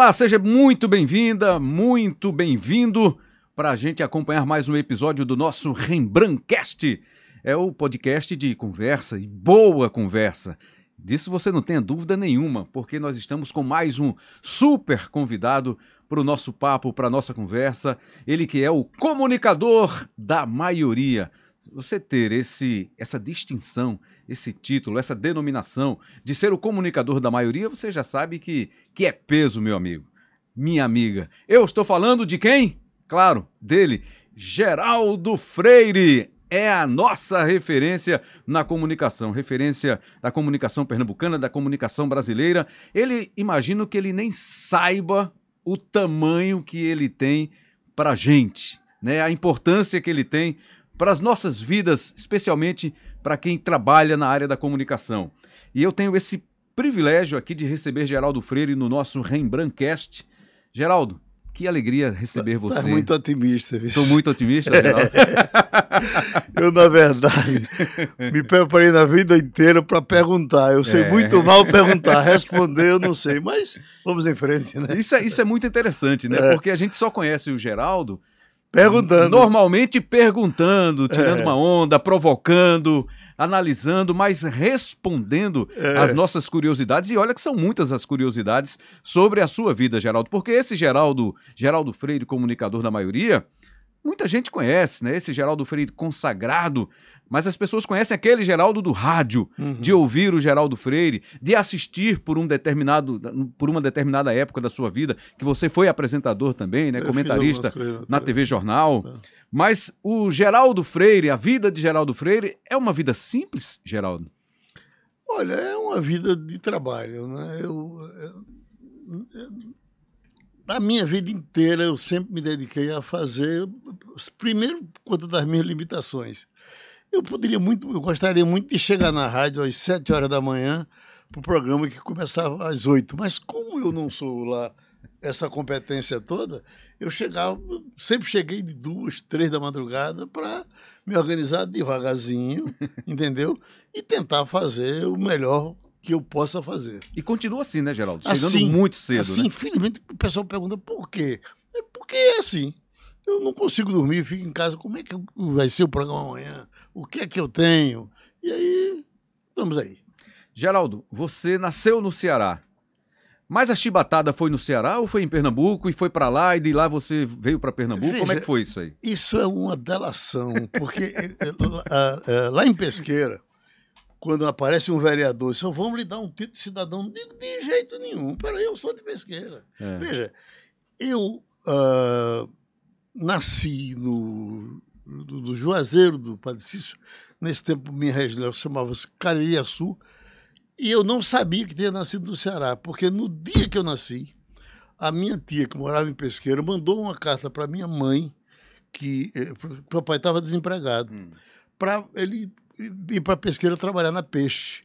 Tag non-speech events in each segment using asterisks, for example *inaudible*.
Olá, seja muito bem-vinda, muito bem-vindo para a gente acompanhar mais um episódio do nosso Rembrandtcast. É o podcast de conversa e boa conversa. Disso você não tenha dúvida nenhuma, porque nós estamos com mais um super convidado para o nosso papo, para a nossa conversa. Ele que é o comunicador da maioria. Você ter esse, essa distinção, esse título, essa denominação de ser o comunicador da maioria, você já sabe que, que é peso, meu amigo, minha amiga. Eu estou falando de quem? Claro, dele, Geraldo Freire. É a nossa referência na comunicação, referência da comunicação pernambucana, da comunicação brasileira. Ele, imagino que ele nem saiba o tamanho que ele tem para a gente, né? a importância que ele tem para as nossas vidas, especialmente para quem trabalha na área da comunicação. E eu tenho esse privilégio aqui de receber Geraldo Freire no nosso Rembrandtcast. Geraldo, que alegria receber tá, você. Tá muito otimista, viu? Estou muito otimista, *laughs* Geraldo. eu, na verdade, me preparei na vida inteira para perguntar. Eu sei é. muito mal perguntar. Responder, eu não sei, mas vamos em frente, né? Isso é, isso é muito interessante, né? É. Porque a gente só conhece o Geraldo Perguntando. Normalmente perguntando, tirando é. uma onda, provocando, analisando, mas respondendo é. às nossas curiosidades. E olha que são muitas as curiosidades sobre a sua vida, Geraldo. Porque esse Geraldo, Geraldo Freire, comunicador da maioria, muita gente conhece, né? Esse Geraldo Freire consagrado mas as pessoas conhecem aquele Geraldo do rádio, uhum. de ouvir o Geraldo Freire, de assistir por um determinado, por uma determinada época da sua vida, que você foi apresentador também, né, Eu comentarista na TV Jornal. É. Mas o Geraldo Freire, a vida de Geraldo Freire é uma vida simples, Geraldo? Olha, é uma vida de trabalho, né? Eu, eu, eu, a minha vida inteira eu sempre me dediquei a fazer, primeiro, conta das minhas limitações. Eu poderia muito, eu gostaria muito de chegar na rádio às sete horas da manhã para o programa que começava às oito. Mas como eu não sou lá essa competência toda, eu chegava, sempre cheguei de duas, três da madrugada para me organizar devagarzinho, *laughs* entendeu? E tentar fazer o melhor que eu possa fazer. E continua assim, né, Geraldo? Chegando assim, muito cedo. Assim, né? infelizmente, o pessoal pergunta por quê? É porque é assim eu não consigo dormir, fico em casa, como é que vai ser o programa amanhã? O que é que eu tenho? E aí, estamos aí. Geraldo, você nasceu no Ceará. Mas a chibatada foi no Ceará ou foi em Pernambuco e foi para lá e de lá você veio para Pernambuco? Veja, Como é que foi isso aí? Isso é uma delação, porque *laughs* eh, eh, lá em Pesqueira, quando aparece um vereador, só vamos lhe dar um título de cidadão, digo de jeito nenhum. Peraí, eu sou de Pesqueira. É. Veja, eu uh, nasci no, do, do Juazeiro do Padre Cício. Nesse tempo, minha região chamava-se Caririaçu. E eu não sabia que tinha nascido no Ceará, porque no dia que eu nasci, a minha tia, que morava em Pesqueira, mandou uma carta para minha mãe, que eh, o papai estava desempregado, hum. para ele ir para Pesqueira trabalhar na peixe.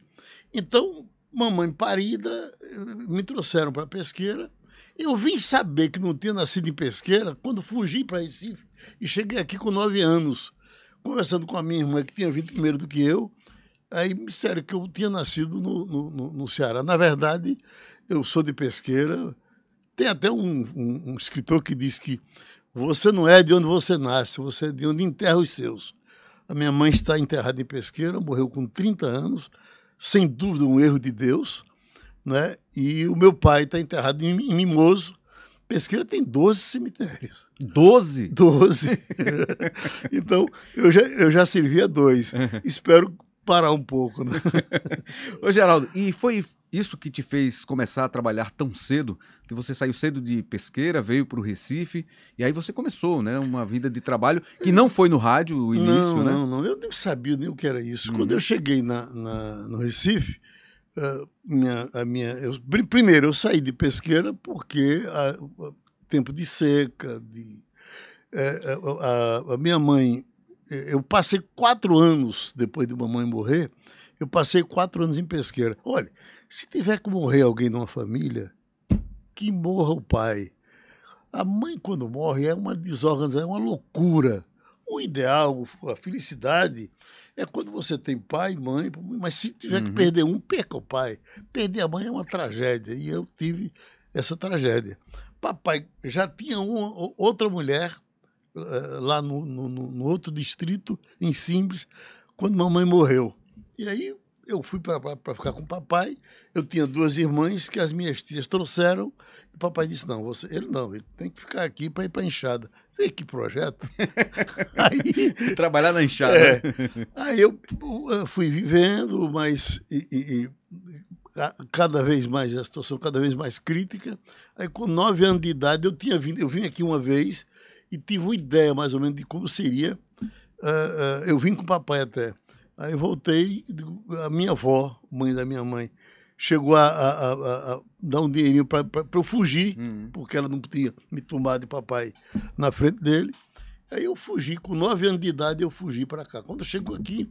Então, mamãe parida, eh, me trouxeram para Pesqueira eu vim saber que não tinha nascido em Pesqueira quando fugi para Recife e cheguei aqui com nove anos, conversando com a minha irmã, que tinha vindo primeiro do que eu. Aí me disseram que eu tinha nascido no, no, no Ceará. Na verdade, eu sou de Pesqueira. Tem até um, um, um escritor que diz que você não é de onde você nasce, você é de onde enterra os seus. A minha mãe está enterrada em Pesqueira, morreu com 30 anos, sem dúvida um erro de Deus né? E o meu pai está enterrado em, em Mimoso. Pesqueira tem 12 cemitérios. 12? 12. *laughs* então, eu já, eu já servi a dois. *laughs* Espero parar um pouco. Né? *laughs* Ô, Geraldo, e foi isso que te fez começar a trabalhar tão cedo? Que você saiu cedo de pesqueira, veio para o Recife, e aí você começou, né? Uma vida de trabalho que não foi no rádio o início, não, né? Não, não, eu nem sabia nem o que era isso. Quando eu cheguei na, na, no Recife, Uh, minha, a minha, eu, primeiro, eu saí de pesqueira porque a, a tempo de seca, de, é, é a, a, minha mãe, eu passei quatro anos depois de mamãe morrer, eu passei quatro anos em pesqueira. Olha, se tiver que morrer alguém numa família, que morra o pai. A mãe, quando morre, é uma desorganização, é uma loucura. O ideal, a felicidade é quando você tem pai, mãe, mas se tiver uhum. que perder um, perca o pai. Perder a mãe é uma tragédia. E eu tive essa tragédia. Papai já tinha uma, outra mulher uh, lá no, no, no, outro distrito, em Simples, quando mamãe morreu. E aí eu fui para ficar com o papai. Eu tinha duas irmãs que as minhas tias trouxeram. E o papai disse: Não, você, ele não, ele tem que ficar aqui para ir para a enxada. Falei, que projeto. *laughs* aí, Trabalhar na enxada. É, aí eu, eu, fui vivendo, mas e, e, cada vez mais, a situação cada vez mais crítica. Aí, com nove anos de idade, eu tinha vindo, eu vim aqui uma vez e tive uma ideia mais ou menos de como seria. Uh, uh, eu vim com o papai até. Aí voltei, a minha avó, mãe da minha mãe, chegou a, a, a, a dar um dinheirinho para eu fugir, uhum. porque ela não podia me tomar de papai na frente dele. Aí eu fugi, com nove anos de idade eu fugi para cá. Quando eu chego aqui,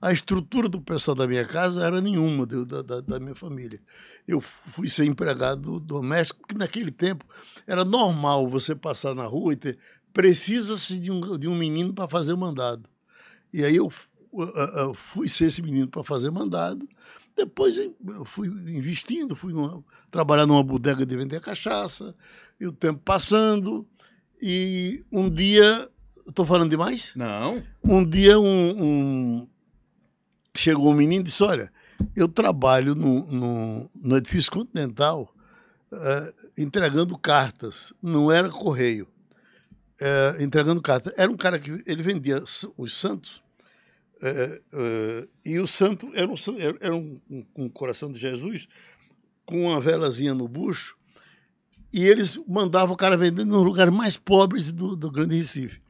a estrutura do pessoal da minha casa era nenhuma da, da, da minha família. Eu fui ser empregado doméstico, porque naquele tempo era normal você passar na rua e ter. Precisa-se de um, de um menino para fazer o mandado. E aí eu fui ser esse menino para fazer mandado. Depois eu fui investindo, fui numa, trabalhar numa bodega de vender cachaça, e o tempo passando. E um dia. Estou falando demais? Não. Um dia um, um, chegou um menino e disse: Olha, eu trabalho no, no, no edifício continental uh, entregando cartas. Não era correio. Uh, entregando cartas. Era um cara que ele vendia os santos é, é, e o santo era, um, era um, um, coração de Jesus com uma velazinha no bucho e eles mandavam o cara vender nos lugares mais pobres do, do Grande Recife.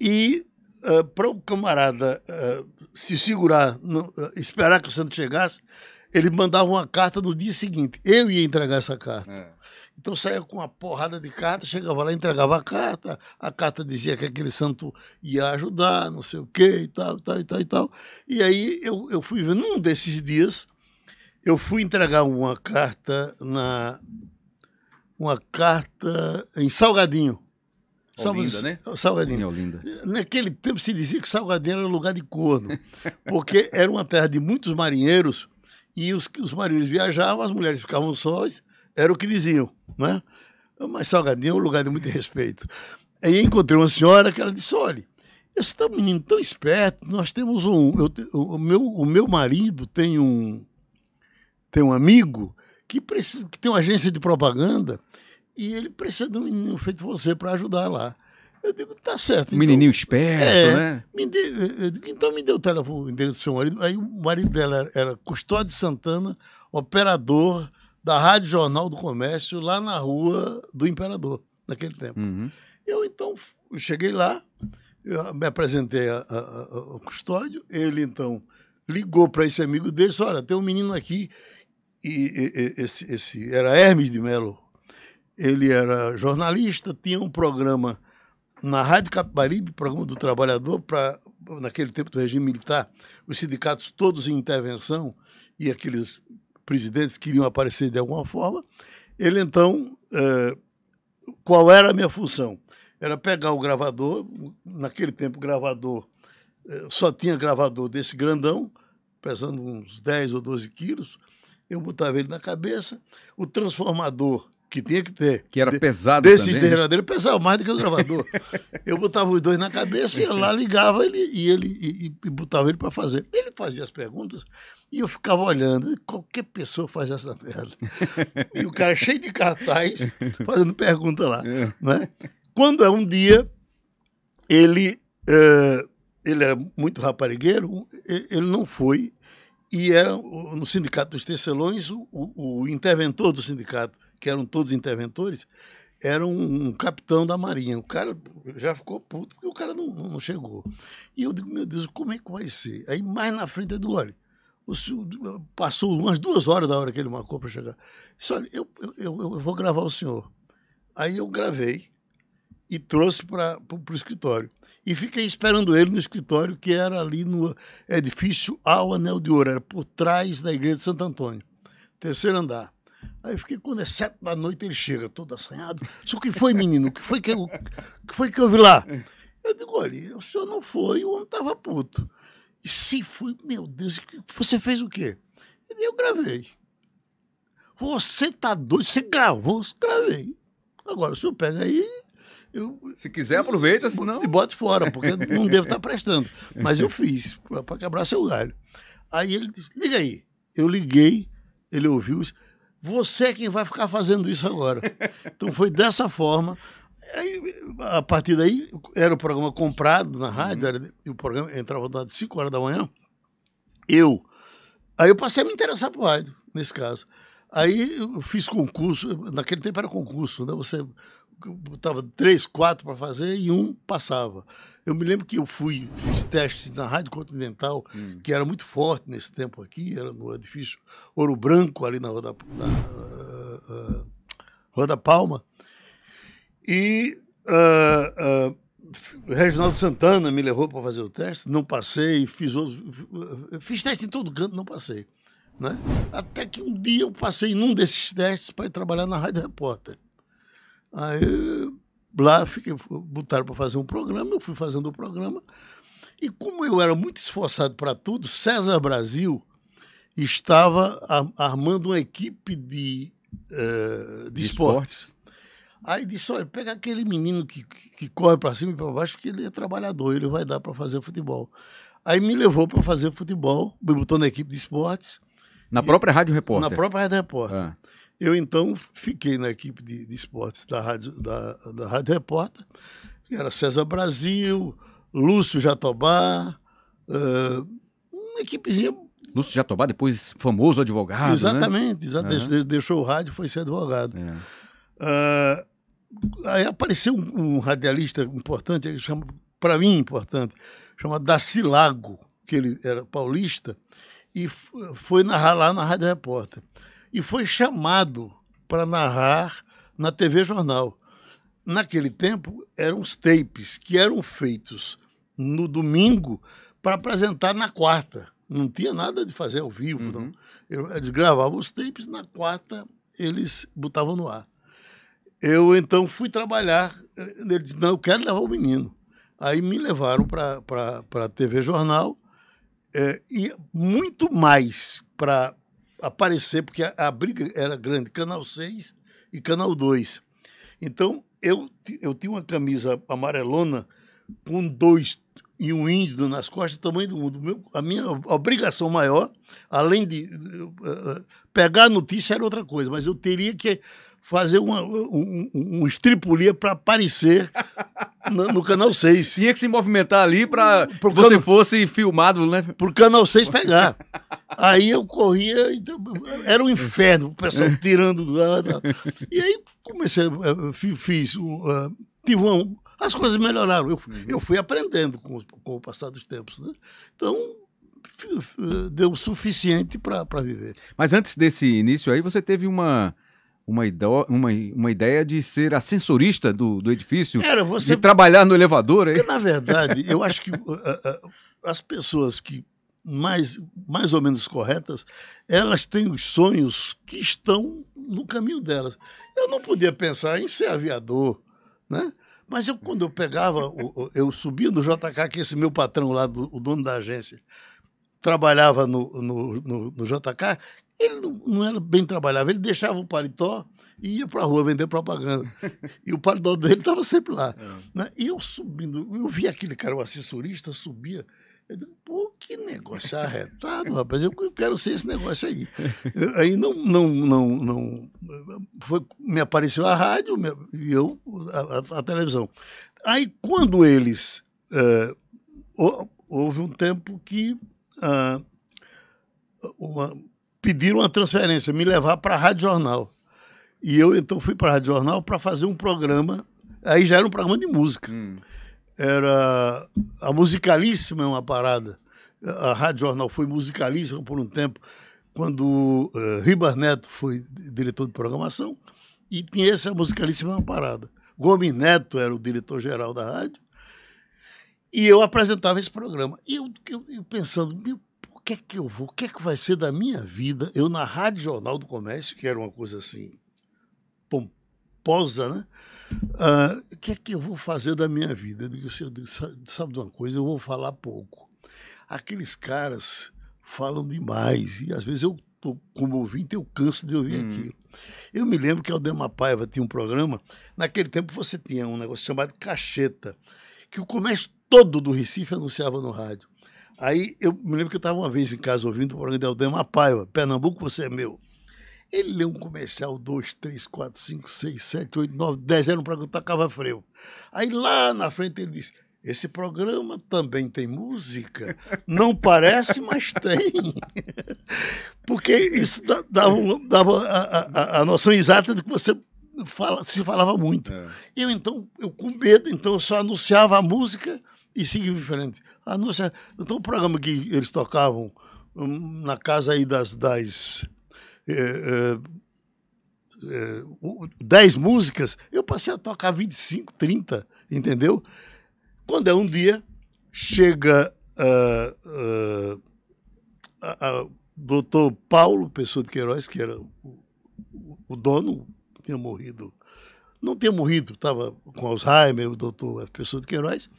E uh, para o camarada uh, se segurar, uh, esperar que o santo chegasse, ele mandava uma carta no dia seguinte. Eu ia entregar essa carta. É. Então saía com uma porrada de carta, chegava lá, entregava a carta, a carta dizia que aquele santo ia ajudar, não sei o quê, e tal, e tal, e tal, e tal. E aí eu, eu fui vendo, num desses dias, eu fui entregar uma carta na. Uma carta em Salgadinho. Olinda, né? Salgadinho. Olinda. Naquele tempo se dizia que Salgadinho era lugar de corno, *laughs* porque era uma terra de muitos marinheiros e os, os marinheiros viajavam, as mulheres ficavam sós era o que diziam, né? Mas Salgadinho é um lugar de muito respeito. Aí encontrei uma senhora que ela disse: olha, esse tá menino tão esperto, nós temos um. Eu, o, meu, o meu marido tem um, tem um amigo que, precisa, que tem uma agência de propaganda e ele precisa de um menino feito você para ajudar lá. Eu digo, tá certo. Então, Menininho esperto, é, né? Me digo, então me deu o telefone, o endereço do seu marido. Aí o marido dela era, era Custódio Santana, operador da Rádio Jornal do Comércio lá na rua do Imperador, naquele tempo. Uhum. Eu então cheguei lá, me apresentei ao custódio, ele então ligou para esse amigo dele, disse, olha, tem um menino aqui, e, e, e esse, esse era Hermes de Melo, ele era jornalista, tinha um programa na Rádio Capibaribe, programa do trabalhador, para naquele tempo do regime militar, os sindicatos todos em intervenção e aqueles presidentes queriam aparecer de alguma forma. Ele então, é, qual era a minha função? Era pegar o gravador, naquele tempo gravador é, só tinha gravador desse grandão, pesando uns 10 ou 12 quilos, eu botava ele na cabeça, o transformador que tinha que ter. Que era pesado desses também. derradeiros, pesava mais do que o gravador. *laughs* eu botava os dois na cabeça, ia lá, ligava ele e ele e, e botava ele para fazer. Ele fazia as perguntas e eu ficava olhando. Qualquer pessoa faz essa merda. *laughs* e o cara cheio de cartaz fazendo pergunta lá. É. Né? Quando é um dia, ele, é, ele era muito raparigueiro, ele não foi e era no sindicato dos tecelões o, o interventor do sindicato que eram todos interventores, era um, um, capitão da Marinha. O cara já ficou puto porque o cara não, não, chegou. E eu digo, meu Deus, como é que vai ser? Aí mais na frente eu digo, olha, o senhor, passou umas duas horas da hora que ele marcou para chegar. Disse, olha, eu, eu, eu, vou gravar o senhor. Aí eu gravei e trouxe para o escritório. E fiquei esperando ele no escritório, que era ali no edifício ao Anel de Ouro, era por trás da igreja de Santo Antônio, terceiro andar. Aí eu fiquei, quando é sete da noite, ele chega todo assanhado. O que foi, menino? O que foi que eu, que foi que eu vi lá? Eu digo, olha, o senhor não foi, o homem estava puto. E se foi, meu Deus, você fez o quê? Eu gravei. Você tá doido? Você gravou? Eu gravei. Agora, o senhor pega aí. Eu, Se quiser, aproveita, senão. E bote fora, porque não devo estar prestando. Mas eu fiz, para quebrar seu galho. Aí ele disse: liga aí. Eu liguei, ele ouviu. Você é quem vai ficar fazendo isso agora. Então foi dessa forma. Aí, a partir daí, era o programa comprado na rádio, era, o programa entrava às 5 horas da manhã. Eu. Aí eu passei a me interessar por rádio, nesse caso. Aí eu fiz concurso, naquele tempo era concurso, né? Você botava três, quatro para fazer e um passava. Eu me lembro que eu fui, fiz testes na Rádio Continental, hum. que era muito forte nesse tempo aqui, era no edifício Ouro Branco, ali na Rua da, na, uh, uh, Rua da Palma. E uh, Reginaldo Santana me levou para fazer o teste, não passei, fiz outros, fiz teste em todo canto, não passei. Né? Até que um dia eu passei num desses testes para ir trabalhar na Rádio Repórter. Aí lá fiquei, botaram para fazer um programa, eu fui fazendo o programa. E como eu era muito esforçado para tudo, César Brasil estava armando uma equipe de, uh, de, de esportes. esportes. Aí disse: olha, pega aquele menino que, que, corre para cima e para baixo, que ele é trabalhador, ele vai dar para fazer futebol. Aí me levou para fazer futebol, me botou na equipe de esportes. Na própria Rádio Repórter? Na própria Rádio Repórter. Ah. Eu, então, fiquei na equipe de, de esportes da Rádio, da, da Rádio Repórter, que era César Brasil, Lúcio Jatobá, uh, uma equipezinha. Lúcio Jatobá, depois famoso advogado. Exatamente, né? exatamente. Uhum. deixou o rádio e foi ser advogado. É. Uh, aí apareceu um, um, radialista importante, para mim importante, chamado Daci Lago, que ele era paulista, e foi narrar lá na Rádio Repórter e foi chamado para narrar na TV Jornal. Naquele tempo, eram os tapes que eram feitos no domingo para apresentar na quarta. Não tinha nada de fazer ao vivo. Uhum. Não. Eles gravavam os tapes, na quarta eles botavam no ar. Eu então fui trabalhar. Ele disse: Não, eu quero levar o menino. Aí me levaram para a TV Jornal é, e muito mais para aparecer, porque a, a, briga era grande, Canal 6 e Canal 2. Então, eu, eu tinha uma camisa amarelona com dois e um índio nas costas, tamanho do mundo. Meu, a minha obrigação maior, além de uh, pegar a notícia, era outra coisa, mas eu teria que fazer uma, um, um estripulia para aparecer no, no, Canal 6. Tinha que se movimentar ali para que você cano... fosse filmado, né? Para o Canal 6 pegar. Aí eu corria, então, era um inferno, o pessoal tirando do ar. E aí comecei, eh, fiz, uh, tive uma, as coisas melhoraram. Eu, uhum. eu fui aprendendo com, com o passar dos tempos. Né? Então, deu o suficiente para viver. Mas antes desse início aí, você teve uma uma, uma, uma ideia de ser ascensorista do, do edifício, Era, você... de trabalhar no elevador. É Porque, na verdade, eu *laughs* acho que uh, uh, as pessoas que mais, mais ou menos corretas, elas têm os sonhos que estão no caminho delas. Eu não podia pensar em ser aviador, né? Mas eu, quando eu pegava, eu subia no JK, que esse meu patrão lá, do, o dono da agência, trabalhava no, no, no, no JK, ele não, não era bem trabalhável, ele deixava o paletó e ia para a rua vender propaganda. *laughs* E o paletó dele estava sempre lá. É. Né? E eu subindo, eu vi aquele cara, o assessorista, subia. Eu digo, pô, que negócio arretado, rapaz. Eu quero ser esse negócio aí. *laughs* aí não, não, não, não. Foi, me apareceu a rádio e eu a, a, a, televisão. Aí quando eles. Uh, houve um tempo que. Uh, uma, pediram uma transferência, me levar para a Rádio Jornal. E eu então fui para a Rádio Jornal para fazer um programa. Aí já era um programa de música. Hum. Era a musicalíssima é uma parada. A Rádio Jornal foi musicalíssima por um tempo, quando uh, Ribas Neto foi diretor de programação, e tinha essa musicalíssima é uma parada. Gomes Neto era o diretor-geral da rádio, e eu apresentava esse programa. E eu, eu, eu pensando, meu que é que eu vou, o que é que vai ser da minha vida? Eu na Rádio Jornal do Comércio, que era uma coisa assim, pomposa, né? Uh, o que é que eu vou fazer da minha vida? Eu digo, sabe de uma coisa? Eu vou falar pouco. Aqueles caras falam demais e às vezes eu tô como ouvinte, eu canso de ouvir Hum. aquilo. Eu me lembro que Aldemar Paiva tinha um programa, naquele tempo você tinha um negócio chamado cacheta, que o comércio todo do Recife anunciava no rádio. Aí eu me lembro que eu estava uma vez em casa ouvindo o programa de Aldemar Paiva, Pernambuco, você é meu. Ele leu um comercial 2, 3, 4, 5, 6, 7, 8, 9, 10, era um programa que tocava freio. Aí lá na frente ele disse: Esse programa também tem música? Não parece, mas tem. *laughs* Porque isso da- dava, dava a, a- a noção exata de que você fala, se falava muito. É. Eu então, eu com medo, então eu só anunciava a música e seguia em frente. Anuncia... Então o programa que eles tocavam hum, na casa aí das, das eh, eh, o- 10 músicas, eu passei a tocar 25, 30, entendeu? Quando é um dia, chega ah, ah, a- a- doutor Paulo Pessoa de Queiroz, que era o, o- o dono, tinha morrido. Não tinha morrido, estava com Alzheimer, o doutor Pessoa de Queiroz,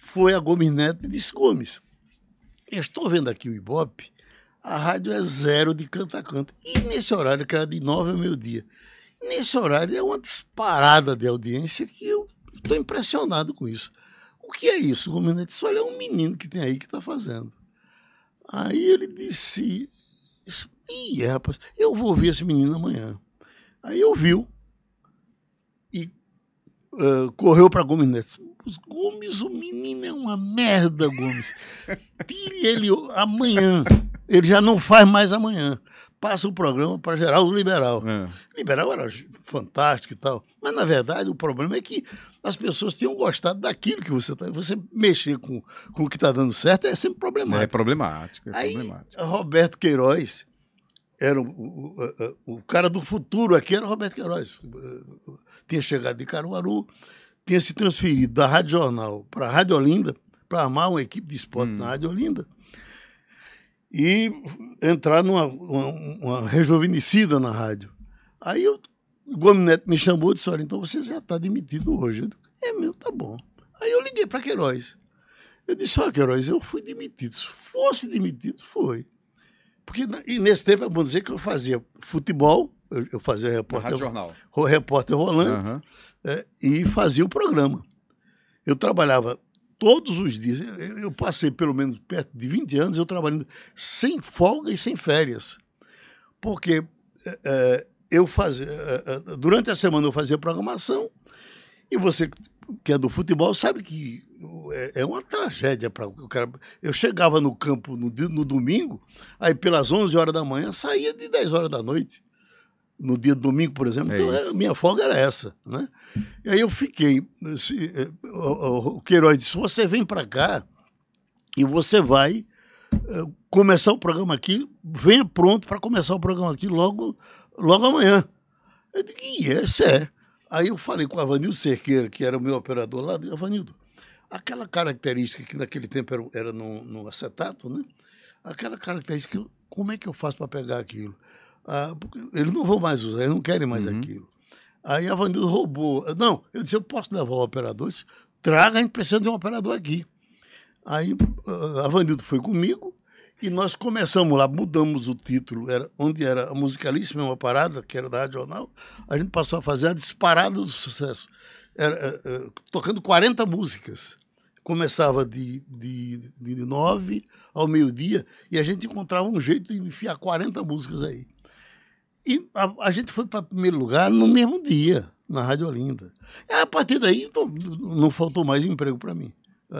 foi a Gomes Neto e disse, Gomes, eu estou vendo aqui o Ibope, a rádio é zero de canta a canta. E nesse horário, que era de nove ao meio-dia, nesse horário é uma disparada de audiência que eu estou impressionado com isso. O que é isso? O Gomes Neto disse, olha, é um menino que tem aí que está fazendo. Aí ele disse, ih, rapaz, eu vou ouvir esse menino amanhã. Aí ouviu e ah, correu para Gomes Neto. Gomes, o menino é uma merda, Gomes. Tire ele amanhã. Ele já não faz mais amanhã. Passa o programa para Geraldo Liberal. É. Liberal era fantástico e tal. Mas, na verdade, o problema é que as pessoas tinham gostado daquilo que você está. Você mexer com, com o que está dando certo é sempre É problemático. problemático, é Aí, problemático. Roberto Queiroz era o, o, o- o cara do futuro aqui, era Roberto Queiroz. Tinha chegado de Caruaru, tinha se transferido da Rádio Jornal para a Rádio Olinda, para armar uma equipe de esporte Hum. na Rádio Olinda e entrar numa uma, uma rejuvenescida na rádio. Aí eu, o Gomes Neto me chamou e disse: Olha, então você já está demitido hoje. Eu digo, é meu, tá bom. Aí eu liguei para Queiroz. Eu disse: Olha, Queiroz, eu fui demitido. Se fosse demitido, foi. Porque e nesse tempo é bom dizer que eu fazia futebol, eu, eu fazia repórter, Rádio Jornal. repórter rolando Aham. É, e fazia o programa. Eu trabalhava todos os dias. Eu, eu passei pelo menos perto de 20 anos eu trabalhando sem folga e sem férias. Porque é, eu fazia. é, durante a semana eu fazia programação e você que é do futebol sabe que é, é uma tragédia para o cara. Eu chegava no campo no, no domingo, aí pelas 11 horas da manhã saía de 10 horas da noite. No dia do domingo, por exemplo. É então, minha folga era essa. Né? E aí eu fiquei. se, eh, o, Queiroz disse: você vem para cá e você vai eh, começar o programa aqui, venha pronto para começar o programa aqui logo, logo amanhã. Eu digo, yes, é. Aí eu falei com o Avanildo Cerqueira, que era o meu operador lá, disse, Avanildo, aquela característica que naquele tempo era, era no, no acetato, né? Aquela característica, como é que eu faço para pegar aquilo? Ah, eles não vão mais usar, eles não querem mais Uhum. aquilo. Aí a Vanildo roubou. Não, eu disse, eu posso levar o operador? Disse, Traga, a gente precisa de um operador aqui. Aí ah, a Vanildo foi comigo e nós começamos lá, mudamos o título, era, onde era a Musicalíssima, uma parada, que era da Rádio Jornal, a gente passou a fazer a disparada do sucesso. Era, eh, tocando 40 músicas. Começava de, de, de 9 ao meio-dia e a gente encontrava um jeito de enfiar 40 músicas aí. E a, a gente foi para primeiro lugar no mesmo dia, na Rádio Olinda. E a partir daí, então, não faltou mais emprego para mim. A-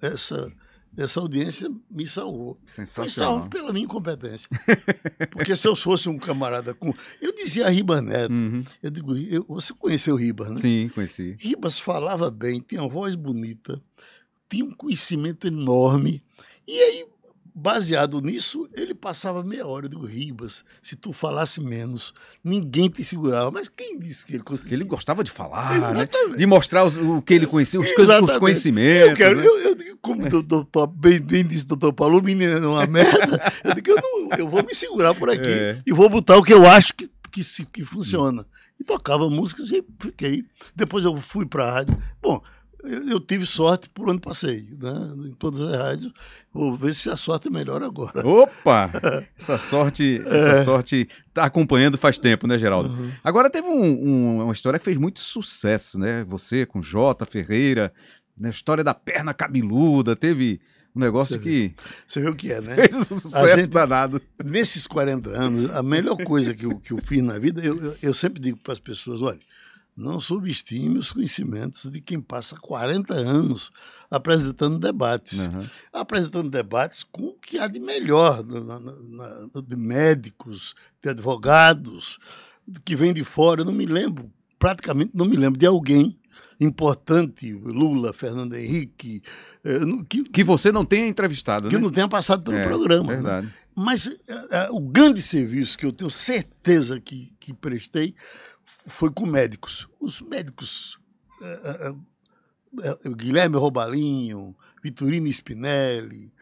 a- essa, essa audiência me salvou. Sensacional. salvo pela minha incompetência. *laughs* Porque se eu fosse um camarada com. Eu dizia a Ribas Neto, Uhum. eu digo, eu- você conheceu o Ribas, né? Sim, conheci. Ribas falava bem, tinha uma voz bonita, tinha um conhecimento enorme. E aí, baseado nisso, ele passava meia hora. Digo, Ribas, se tu falasse menos, ninguém te segurava. Mas quem disse que ele conseguia? ele gostava de falar, né? De mostrar os- o que ele conhecia, os, os conhecimentos. Eu quero, né? eu, eu digo, como o doutor bem, bem disse o doutor Paulo, o menino é uma merda. Eu digo, eu, não, eu vou me segurar por aqui É. e vou botar o que eu acho que, que, que funciona. E tocava músicas e fiquei. Depois eu fui para a rádio. Bom, eu, eu, tive sorte por onde passei, né? Em todas as rádios. Vou ver se a sorte é melhor agora. Opa! *laughs* Essa sorte, essa é. sorte tá acompanhando faz tempo, né, Geraldo? Uhum. Agora teve um, um, uma história que fez muito sucesso, né? Você com Jota Ferreira, na né? história da perna cabeluda, teve um negócio você que. Você vê o que é, né? *laughs* Fez um sucesso gente, danado. Nesses 40 anos, a melhor coisa que eu, que eu fiz na vida, eu, eu, eu sempre digo para as pessoas: olha, não subestime os conhecimentos de quem passa 40 anos apresentando debates. Uhum. Apresentando debates com o que há de melhor, na, na, de médicos, de advogados, que vem de fora. Eu não me lembro, praticamente não me lembro de alguém importante, Lula, Fernando Henrique. Eh, que, que você não tenha entrevistado, Que né? não tenha passado pelo é, programa. Né? Verdade. Né? Mas uh, uh, o grande serviço que eu tenho certeza que, que prestei foi com médicos. Os médicos. Guilherme Robalinho, Vitorino Spinelli,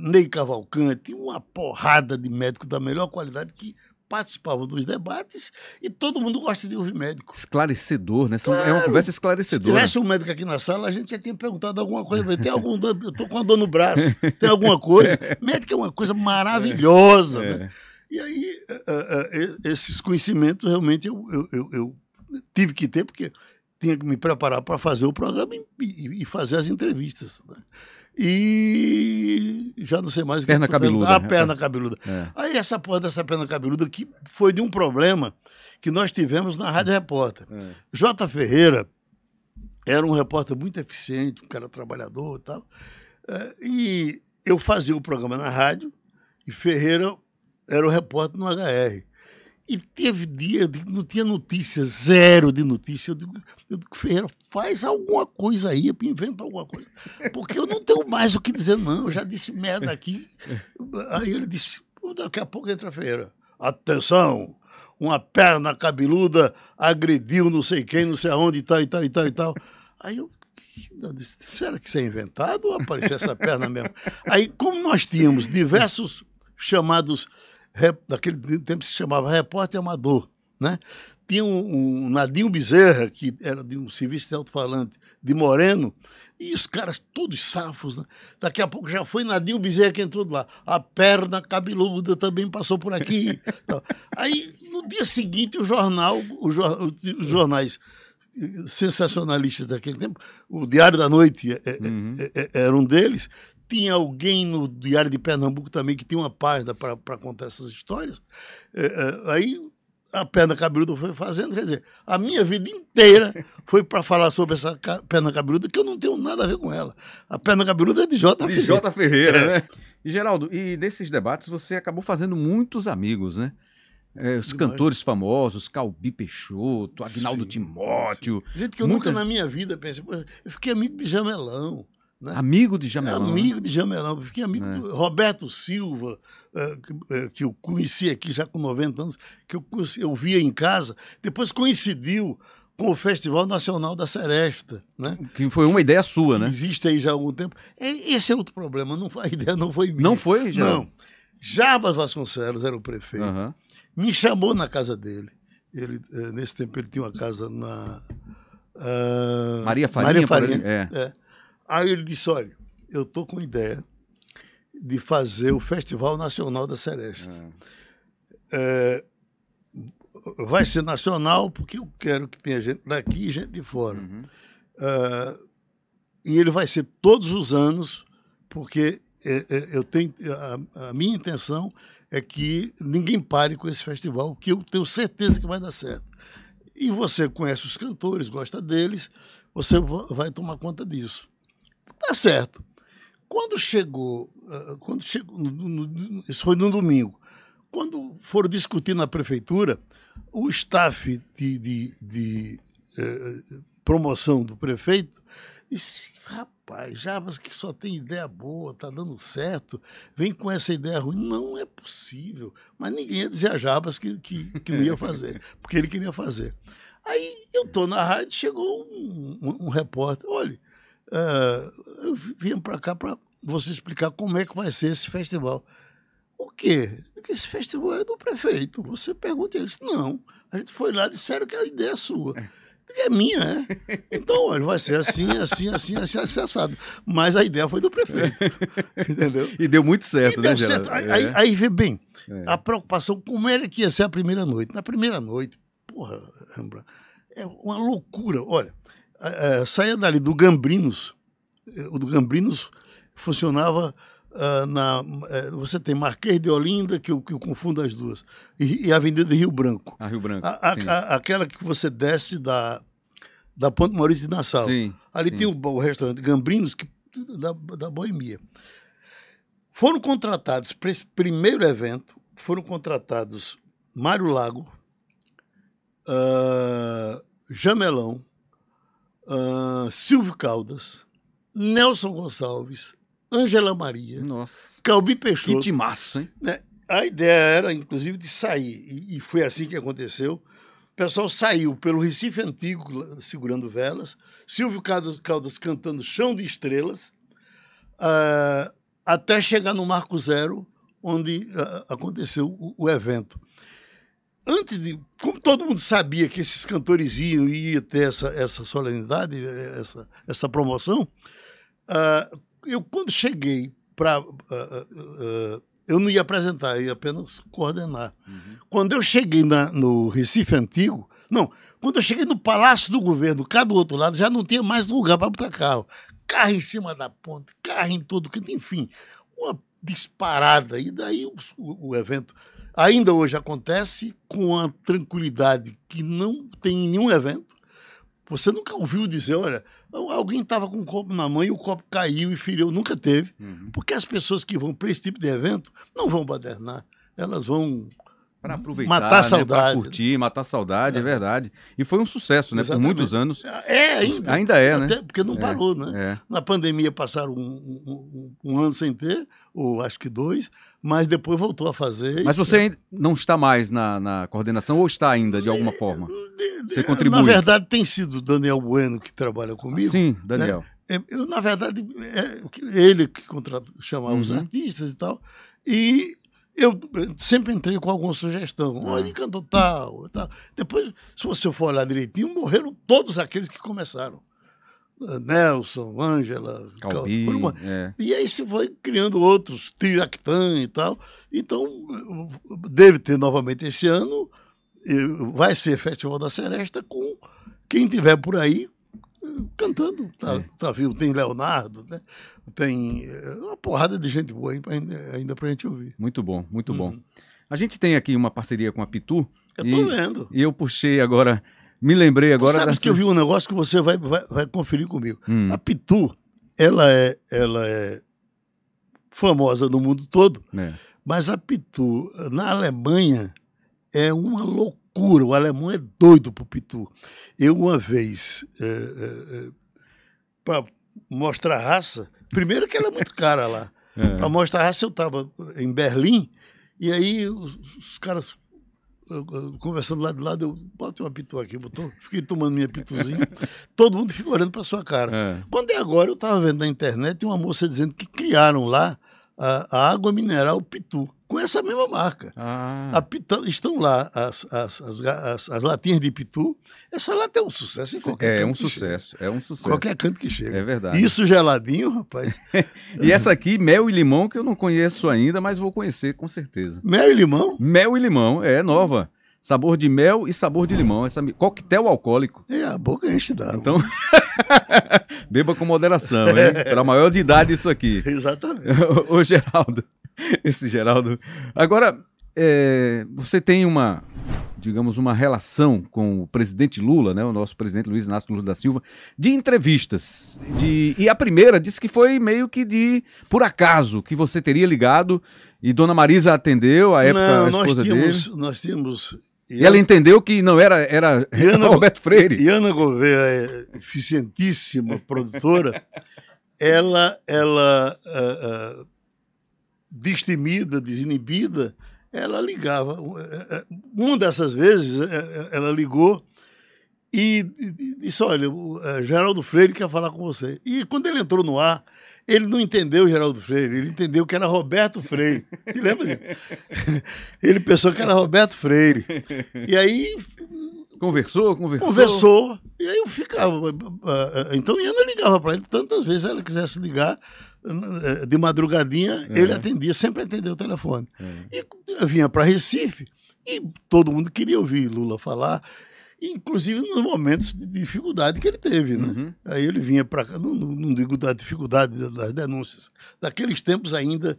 Ney Cavalcante, uma porrada de médicos da melhor qualidade que participavam dos debates e todo mundo gosta de ouvir médico. Esclarecedor, né? Claro. É uma conversa esclarecedora. Se tivesse um médico aqui na sala, a gente já tinha perguntado alguma coisa. Tem algum dor? Eu estou com a dor no braço. Tem alguma coisa? *laughs* Médico é uma coisa maravilhosa, é. né? E aí, uh, uh, esses conhecimentos realmente eu, eu, eu, eu, tive que ter, porque tinha que me preparar para fazer o programa e, e, e fazer as entrevistas. Né? e já não sei mais o que Perna cabeluda. A perna cabeluda. É. Aí essa porra dessa perna cabeluda que foi de um problema que nós tivemos na Rádio Repórter. É. J. Ferreira era um repórter muito eficiente, um cara trabalhador e tal. E eu fazia o programa na rádio e Ferreira era o repórter no HR. E teve dia que não tinha notícia, zero de notícia. Eu digo, eu digo Ferreira, faz alguma coisa aí, inventa alguma coisa. Porque eu não tenho mais o que dizer, não. Eu já disse merda aqui. Aí ele disse, daqui a pouco entra Ferreira. Atenção, uma perna cabeluda agrediu não sei quem, não sei aonde e tal, e tal, e tal, e tal. Aí eu, eu disse, será que isso é inventado ou apareceu essa perna mesmo? Aí, como nós tínhamos diversos chamados naquele tempo se chamava repórter amador, né? Tinha um, um Nadinho Bezerra, que era de um serviço de alto-falante de Moreno, e os caras todos safos, né? Daqui a pouco já foi Nadinho Bezerra que entrou lá. A perna cabeluda também passou por aqui. *laughs* Aí, no dia seguinte, o jornal, o, os jornais sensacionalistas daquele tempo, o Diário da Noite é, é, uhum. É, é, era um deles, tinha alguém no Diário de Pernambuco também que tinha uma página para contar essas histórias. É, é, aí a perna cabeluda foi fazendo, quer dizer, a minha vida inteira *laughs* foi para falar sobre essa perna cabeluda, que eu não tenho nada a ver com ela. A perna cabeluda é de J. De J. Ferreira, é. né? E, Geraldo, e nesses debates você acabou fazendo muitos amigos, né? É, os Demais. cantores famosos, Calbi Peixoto, Agnaldo sim, Timóteo. Sim. Gente que eu nunca na minha vida pensei, eu fiquei amigo de Jamelão. Né? Amigo de Jamelão. É, amigo de Jamelão. Fiquei amigo é. do Roberto Silva, é, que, que, eu conheci aqui já com 90 anos, que eu, eu via em casa. Depois coincidiu com o Festival Nacional da Seresta. Né? Que foi uma ideia sua, que né? Existe aí já há algum tempo. Esse é outro problema. Não, a ideia não foi minha. Não foi, já? Não. Jabas Vasconcelos era o prefeito. Uhum. Me chamou na casa dele. Ele, nesse tempo ele tinha uma casa na. Uh, Maria Farinha. Maria Farinha. É. é. Aí ele disse: olha, eu estou com ideia de fazer o Festival Nacional da Seresta. É. É, vai ser nacional porque eu quero que tenha gente daqui e gente de fora. Uhum. É, e ele vai ser todos os anos, porque é, é, eu tenho a, a, minha intenção é que ninguém pare com esse festival, que eu tenho certeza que vai dar certo. E você conhece os cantores, gosta deles, você vai tomar conta disso. Tá certo. Quando chegou, uh, quando chegou, isso foi no domingo, quando foram discutir na prefeitura, o staff de, de, de uh, promoção do prefeito disse: rapaz, Jabas que só tem ideia boa, tá dando certo, vem com essa ideia ruim. Não é possível. Mas ninguém ia dizer a Jabas que, que, que não ia *laughs* fazer, porque ele queria fazer. Aí eu tô na rádio, chegou um, um, um repórter, olha, uh, eu vim para cá para você explicar como é que vai ser esse festival. O quê? Porque esse festival é do prefeito. Você pergunta, eles não. A gente foi lá, disseram que a ideia é sua. É minha, é. Então, olha, vai ser assim, assim, assim, assim, assim, assado. Mas a ideia foi do prefeito. *laughs* Entendeu? E deu muito certo, E né, deu certo. É. aí, aí vê bem, É. a preocupação, como era que ia ser a primeira noite. Na primeira noite, porra, Rembrandt, é uma loucura. Olha, saía dali do Gambrinos, eh, o do Gambrinos funcionava ah, na. eh, você tem Marquês de Olinda, que eu, que eu confundo as duas, e, e a Avenida de Rio Branco. A Rio Branco. A- a- a- aquela que você desce da, da Ponte Maurício de Nassau. Sim, Ali sim. tem o, o restaurante Gambrinos, que, da, da Boemia. Foram contratados para esse primeiro evento, foram contratados Mário Lago, ah, Jamelão, ah, Silvio Caldas, Nelson Gonçalves, Ângela Maria, Nossa. Calbi Que Peixoto. timaço, hein? né? A ideia era, inclusive, de sair, e, e foi assim que aconteceu. O pessoal saiu pelo Recife Antigo, segurando velas, Silvio Caldas, Caldas cantando Chão de Estrelas, ah, até chegar no Marco Zero, onde ah, aconteceu o, o evento. Antes de. Como todo mundo sabia que esses cantores iam ia ter essa, essa solenidade, essa, essa promoção, ah, eu, quando cheguei para. eu não ia apresentar, eu ia apenas coordenar. Uhum. Quando eu cheguei na- no Recife Antigo, não, quando eu cheguei no Palácio do Governo, cá do outro lado, já não tinha mais lugar para botar carro. Carro em cima da ponte, carro em todo canto, enfim, uma disparada. E daí o- o evento ainda hoje acontece com a tranquilidade que não tem em nenhum evento. Você nunca ouviu dizer, olha, alguém estava com um copo na mão e o copo caiu e feriu. Nunca teve. Uhum. Porque as pessoas que vão para esse tipo de evento não vão badernar. Elas vão. Pra aproveitar, Matar a né? Pra saudade. curtir, matar a saudade, é, É. verdade. E foi um sucesso, né? Por Exatamente. muitos anos. É ainda. Ainda é, né? Até porque não É, parou, né? É. Na pandemia passaram um, um- um- um ano sem ter, ou acho que dois, mas depois voltou a fazer. Mas Isso- você não está mais na, na coordenação ou está ainda, de alguma forma? Você contribui. Na verdade, tem sido o Daniel Bueno que trabalha comigo. Sim, Daniel. É, Eu, na verdade, é ele que contrata, chamava os Uhum. artistas e tal. E eu sempre entrei com alguma sugestão. Ah. Olha, ele cantou tal, tal. Depois, se você for olhar direitinho, morreram todos aqueles que começaram. Nelson, Ângela, Cal- Calbi. uma- é. E aí se foi criando outros, Tiractan e tal. Então, deve ter novamente esse ano. Vai ser Festival da Seresta com quem tiver por aí cantando. Tá, É. tá vivo? Tem Leonardo, né? tem eh, uma porrada de gente boa ainda, ainda pra gente ouvir. Muito bom, muito bom. Uhum. A gente tem aqui uma parceria com a Pitu Eu tô E- vendo. e eu puxei agora, me lembrei Tu agora sabes dessa- que eu vi um negócio que você vai, vai, vai conferir comigo. Hum, A Pitu, ela é, ela é famosa no mundo todo, é. Mas a Pitu, na Alemanha, é uma loucura. O alemão é doido pro Pitu. Eu, uma vez, para mostrar raça, primeiro que ela é muito *laughs* cara lá. É. Para mostrar raça, eu estava em Berlim, e aí os, os caras conversando lá de lado, eu botei uma pitu aqui, botou, fiquei tomando minha pituzinha, *laughs* todo mundo fica olhando para sua cara. É. Quando é agora, eu estava vendo na internet uma moça dizendo que criaram lá a, a água mineral Pitu, com essa mesma marca. Ah, A estão lá as, as, as, as- as latinhas de Pitu. Essa lata é um sucesso em qualquer é canto um que chega. sucesso, é um sucesso. Qualquer canto que chega. É verdade. Isso geladinho, rapaz. *laughs* E essa aqui, mel e limão, que eu não conheço ainda, mas vou conhecer com certeza. Mel e limão. Mel e limão, é nova. Sabor de mel e sabor de limão. Essa coquetel alcoólico. E a boca enche d'água. Então, *laughs* beba com moderação, hein? *laughs* Para maior de idade isso aqui. Exatamente. Ô, Geraldo, *laughs* esse Geraldo. Agora, é, você tem uma, digamos, uma relação com o presidente Lula, né? O nosso presidente Luiz Inácio Lula da Silva, de entrevistas. De, e a primeira disse que foi meio que de por acaso que você teria ligado e Dona Marisa atendeu, a época Não, a nós esposa tínhamos, dele. nós tínhamos. E ela entendeu que não era, era Ana- Roberto Freire. E Ana Gouveia é eficientíssima produtora. *laughs* ela, ela ah, ah, destemida, desinibida, ela ligava. Uma dessas vezes, eh, eh, ela ligou e e disse: Olha, o eh, Geraldo Freire quer falar com você. E quando ele entrou no ar, ele não entendeu Geraldo Freire, ele entendeu que era Roberto Freire. Lembra disso? *laughs* Ele pensou que era Roberto Freire. E aí Conversou, conversou. Conversou. E aí eu ficava. Então Iana ligava para ele tantas vezes ela quisesse ligar de madrugadinha, é. ele atendia, sempre atendeu o telefone. É. E vinha para Recife e todo mundo queria ouvir Lula falar, inclusive nos momentos de dificuldade que ele teve. Né? Uhum. Aí ele vinha para cá, não, não digo da dificuldade das denúncias, daqueles tempos ainda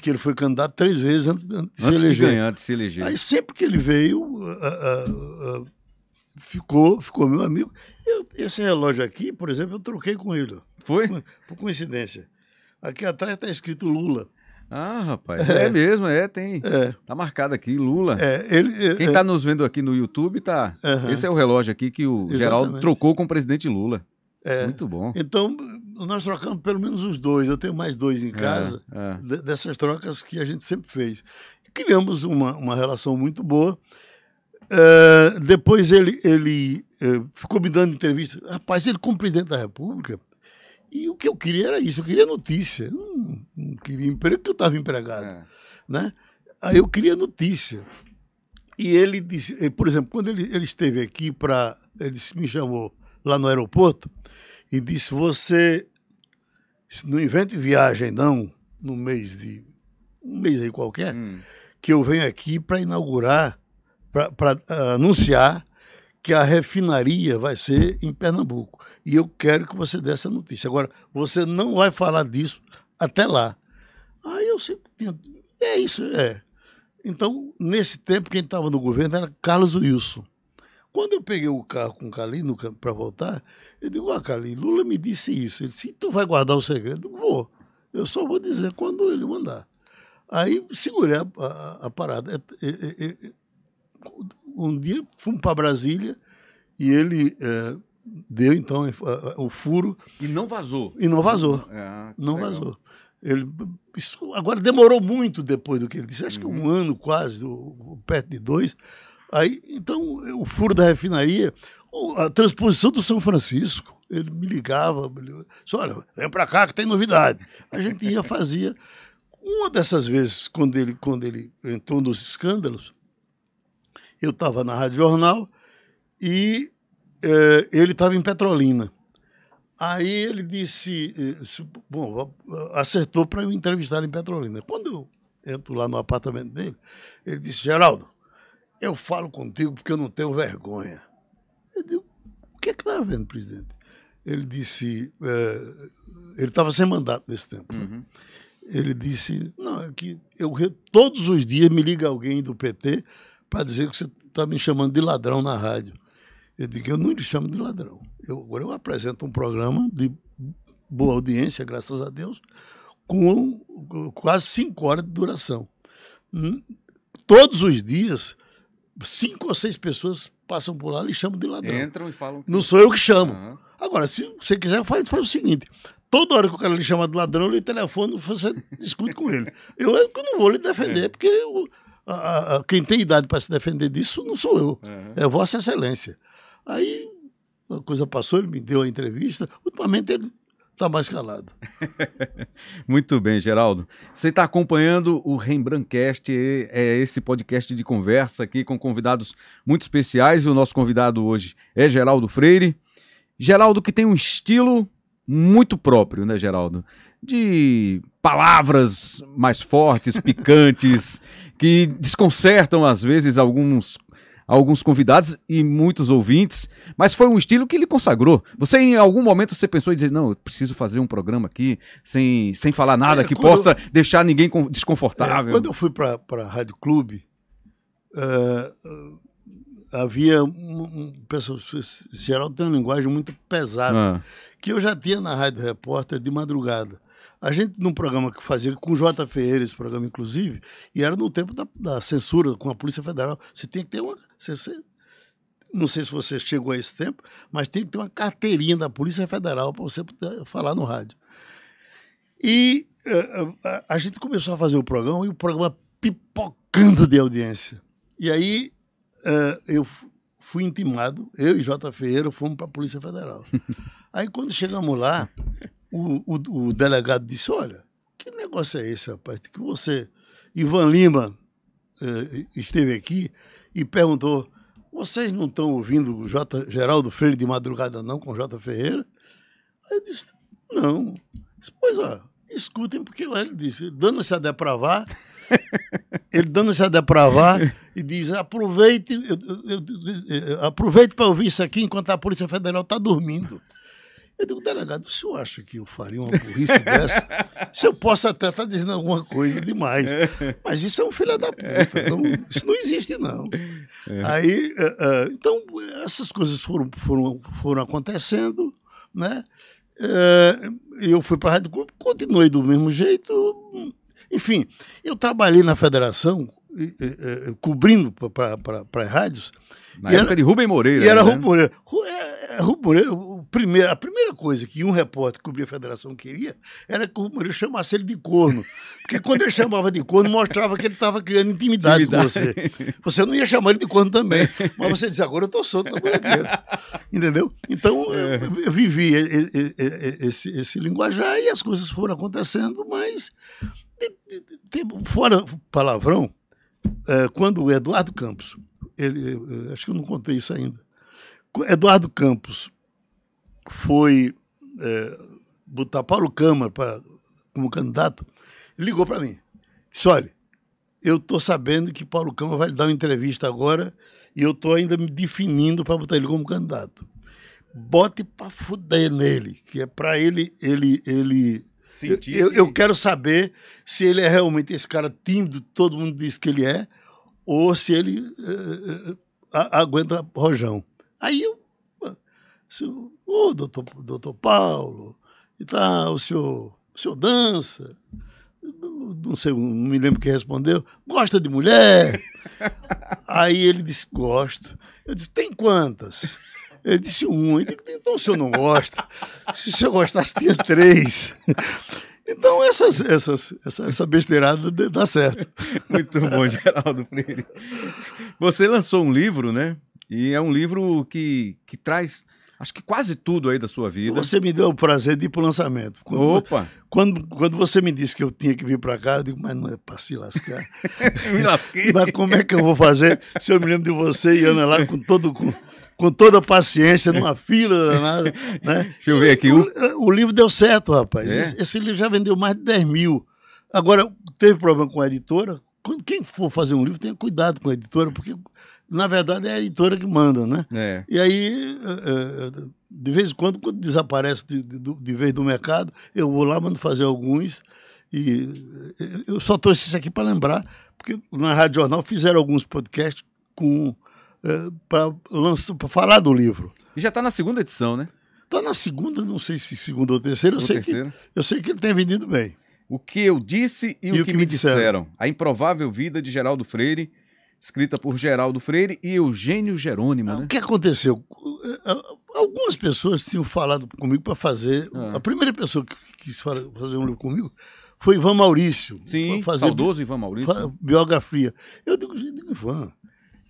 que ele foi candidato três vezes antes, antes de se eleger. De ganhar, de se eleger. Aí sempre que ele veio, uh, uh, uh, ficou, ficou meu amigo. Eu, esse relógio aqui, por exemplo, eu troquei com ele. Foi? Por coincidência. Aqui atrás está escrito Lula. Ah, rapaz, é, é mesmo, é, tem. É. Tá marcado aqui, Lula. É, ele, é, Quem está nos vendo aqui no YouTube tá. Uhum. Esse é o relógio aqui que o Exatamente. Geraldo trocou com o presidente Lula. É. Muito bom. Então, nós trocamos pelo menos os dois. Eu tenho mais dois em é, casa, é. dessas trocas que a gente sempre fez. Criamos uma, uma relação muito boa. Uh, depois ele, ele uh, ficou me dando entrevista. Rapaz, ele, como presidente da República, e o que eu queria era isso, eu queria notícia. Não, não queria emprego porque eu estava empregado. É. Né? Aí eu queria notícia. E ele disse, por exemplo, quando ele, ele esteve aqui para. Ele me chamou lá no aeroporto e disse: Você não invente viagem, não, no mês de. um mês aí qualquer, hum. que eu venho aqui para inaugurar, para uh, anunciar que a refinaria vai ser em Pernambuco. E eu quero que você dê essa notícia. Agora, você não vai falar disso até lá. Aí eu sempre é isso, é. Então, nesse tempo, quem estava no governo era Carlos Wilson. Quando eu peguei o carro com o Calino para voltar, eu digo, ah, Calino, Lula me disse isso. Ele disse, tu vai guardar o segredo? Vou. Eu só vou dizer quando ele mandar. Aí segurei a, a, a parada. É, é, é, um dia fomos para Brasília e ele é, deu então o furo. E não vazou. E não vazou. É, não legal. vazou. Ele, isso, agora demorou muito depois do que ele disse, acho uhum. que um uhum. ano quase, perto de dois. Aí, então, o furo da refinaria, a transposição do São Francisco, ele me ligava, me ligava disse, olha, vem para cá que tem novidade. A gente ia, *laughs* fazia. Uma dessas vezes, quando ele, quando ele entrou nos escândalos, eu estava na Rádio Jornal e é, ele estava em Petrolina. Aí ele disse, eh, bom, acertou para eu entrevistar em Petrolina. Quando eu entro lá no apartamento dele, ele disse, Geraldo, eu falo contigo porque eu não tenho vergonha. Eu digo, o que é que está havendo, presidente? Ele disse, é, ele estava sem mandato nesse tempo. Uhum. Ele disse, não, é que eu todos os dias me liga alguém do PT para dizer que você está me chamando de ladrão na rádio. Eu digo, eu não lhe chamo de ladrão. Eu, agora eu apresento um programa de boa audiência, graças a Deus, com quase cinco horas de duração. Hum, todos os dias, cinco ou seis pessoas passam por lá e chamam de ladrão. Entram e falam. Que... Não sou eu que chamo. Uhum. Agora, se você quiser, faz, faz o seguinte: toda hora que o cara lhe chama de ladrão, ele telefone, você *laughs* discute com ele. Eu, eu não vou lhe defender, é. porque eu, a, a, quem tem idade para se defender disso não sou eu. Uhum. É Vossa Excelência. Aí a coisa passou, ele me deu a entrevista. Ultimamente ele está mais calado. *laughs* Muito bem, Geraldo. Você está acompanhando o Rembrandtcast, é esse podcast de conversa aqui com convidados muito especiais. O nosso convidado hoje é Geraldo Freire. Geraldo que tem um estilo muito próprio, né, Geraldo? De palavras mais fortes, picantes, *laughs* que desconcertam às vezes alguns alguns convidados e muitos ouvintes, mas foi um estilo que ele consagrou. Você, em algum momento, você pensou em dizer, não, eu preciso fazer um programa aqui sem, sem falar nada é, que possa eu... deixar ninguém desconfortável. É, quando eu fui para a Rádio Clube, uh, havia um, pessoal, geral tem uma linguagem muito pesada, ah. que eu já tinha na Rádio Repórter de madrugada. A gente, num programa que fazia com o J. Ferreira, esse programa, inclusive, e era no tempo da, da censura com a Polícia Federal. Você tem que ter uma. Você, não sei se você chegou a esse tempo, mas tem que ter uma carteirinha da Polícia Federal para você poder falar no rádio. E uh, a, a gente começou a fazer o programa e o programa pipocando de audiência. E aí uh, eu fui intimado, eu e J. Ferreira fomos para a Polícia Federal. *laughs* aí quando chegamos lá, o, o, o, delegado disse: Olha, que negócio é esse, rapaz? Que você, Ivan Lima, eh, esteve aqui e perguntou: vocês não estão ouvindo o J, Geraldo Freire de madrugada, não, com J. Ferreira? Aí eu disse, não. Disse, pois ó, escutem, porque lá ele disse, dando-se a depravar, *laughs* ele dando-se a depravar e diz, aproveite, eu, eu, eu, aproveite para ouvir isso aqui enquanto a Polícia Federal está dormindo. Eu digo, delegado, o senhor acha que eu faria uma burrice dessa? Se eu posso até estar tá dizendo alguma coisa demais. Mas isso é um filho da puta. Não, isso não existe, não. É. Aí, uh, uh, então, essas coisas foram, foram, foram acontecendo, né? Uh, eu fui para a Rádio Clube, continuei do mesmo jeito. Enfim, eu trabalhei na federação, cobrindo para rádios. Na época era, de Rubem Moreira. E era né? Rubem Moreira. É, Rubem Moreira, primeiro, a primeira coisa que um repórter que cobria a federação queria era que o Rubem Moreira chamasse ele de corno. Porque quando ele chamava de corno, mostrava que ele estava criando intimidade, intimidade, com você. Você não ia chamar ele de corno também. Mas você disse, agora eu estou solto buraqueira. Entendeu? Então, é. eu, eu vivi esse, esse linguajar e as coisas foram acontecendo, mas fora palavrão, é, quando o Eduardo Campos, ele, acho que eu não contei isso ainda, Eduardo Campos foi é, botar Paulo Câmara pra, como candidato, ligou para mim. Disse: olha, eu estou sabendo que Paulo Câmara vai dar uma entrevista agora e eu estou ainda me definindo para botar ele como candidato. Bote para fuder nele, que é para ele, ele, ele. Eu, eu, quero saber se ele é realmente esse cara tímido, todo mundo diz que ele é, ou se ele uh, aguenta rojão. Aí eu, o oh, doutor, doutor Paulo, e tal, o senhor, o senhor dança, não sei, não me lembro quem respondeu, gosta de mulher? *laughs* Aí ele disse, gosto. Eu disse, tem quantas? Ele disse, um. Disse, então o senhor não gosta. Se o senhor gostasse, tinha três. Então, essas, essas, essa, essa besteirada dá certo. *laughs* Muito bom, Geraldo Freire. Você lançou um livro, né? E é um livro que, que traz, acho que quase tudo aí da sua vida. Você me deu o prazer de ir para o lançamento. Quando, Opa! Quando, quando você me disse que eu tinha que vir para cá, eu digo, mas não é para se lascar. *laughs* me lasquei. Mas como é que eu vou fazer se eu me lembro de você e Ana lá com todo... Com, com toda a paciência, numa *laughs* fila danada. Né? Deixa eu ver aqui. O, o livro deu certo, rapaz. É? Esse, esse, livro já vendeu mais de 10 mil. Agora, teve problema com a editora. Quem for fazer um livro, tenha cuidado com a editora, porque na verdade é a editora que manda, né? É. E aí, é, é, de vez em quando, quando desaparece de, de, de, vez do mercado, eu vou lá, mando fazer alguns. E eu só trouxe isso aqui para lembrar, porque na Rádio Jornal fizeram alguns podcasts com para falar do livro. E já está na segunda edição, né? Está na segunda, não sei se segunda ou terceira, eu sei, que, eu sei que ele tem vendido bem. O que eu disse e, e o, que, que me disseram. disseram. A improvável vida de Geraldo Freire escrita por Geraldo Freire e Eugênio Jerônimo. Ah, né? O que aconteceu? Algumas pessoas tinham falado comigo para fazer. Ah. A primeira pessoa que quis fazer um livro comigo foi Ivan Maurício. Sim, fazer saudoso Ivan Maurício. Biografia. Eu digo, Ivan,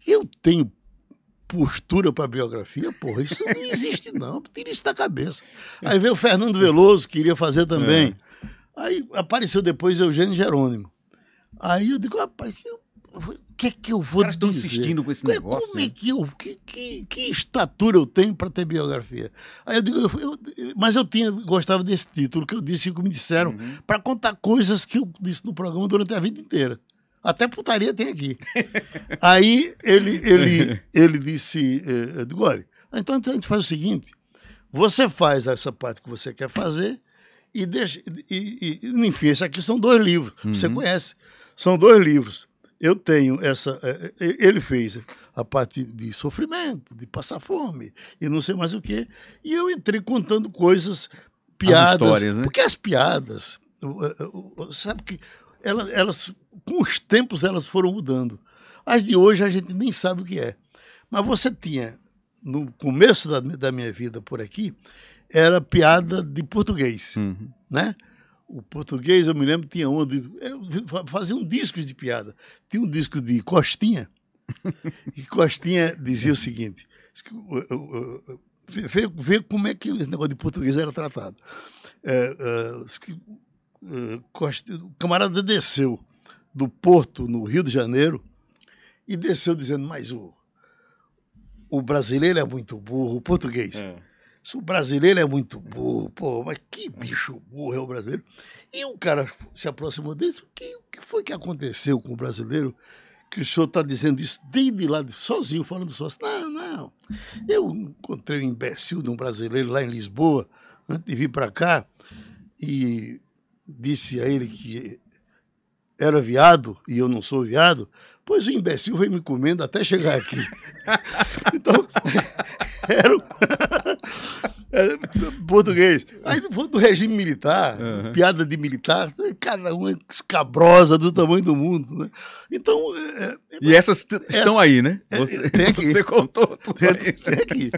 eu tenho postura para biografia, porra, isso não *laughs* existe não, tira isso da cabeça. Aí veio o Fernando Veloso, queria fazer também. É. Aí apareceu depois Eugênio Jerônimo. Aí eu digo, rapaz, eu o que é que eu vou Os caras estão insistindo com esse negócio. Como é que eu. Que, que, que estatura eu tenho para ter biografia? Aí eu digo, eu, eu, mas eu tinha, gostava desse título que eu disse que me disseram, uhum. para contar coisas que eu disse no programa durante a vida inteira. Até putaria tem aqui. *laughs* Aí ele, ele, ele disse, eh, eu digo, olha, então, então a gente faz o seguinte: você faz essa parte que você quer fazer e deixa. E, e, enfim, esse aqui são dois livros. Uhum. Você conhece. São dois livros eu tenho essa. É, ele fez a parte de sofrimento, de passar fome e não sei mais o quê. E eu entrei contando coisas, piadas. As histórias, né? Porque as piadas, sabe que elas, elas, com os tempos, elas foram mudando. As de hoje a gente nem sabe o que é. Mas você tinha, no começo da, da minha vida por aqui, era piada de português, uhum. né? o português, eu me lembro, tinha onde faziam discos de piada. Tinha um disco de Costinha, *laughs* e Costinha dizia o seguinte: vê, vê como é que esse negócio de português era tratado. É, é, o camarada desceu do Porto, no Rio de Janeiro, e desceu dizendo, mas o, o brasileiro é muito burro, o português. É. O brasileiro é muito burro, pô, mas que bicho burro é o brasileiro. E o cara se aproximou dele o que, o que foi que aconteceu com o brasileiro que o senhor está dizendo isso desde lá, sozinho, falando sócio. Não, não. Eu encontrei um imbecil de um brasileiro lá em Lisboa, antes de vir para cá, e disse a ele que era viado e eu não sou viado, pois o imbecil veio me comendo até chegar aqui. *laughs* então, *laughs* era. É, português. Aí do regime militar, uhum. piada de militar, cada uma escabrosa do tamanho do mundo. Né? Então. É, é e essas estão essa, aí, né? É, você, tem aqui. *laughs* você contou tudo. Aí. Tem aqui.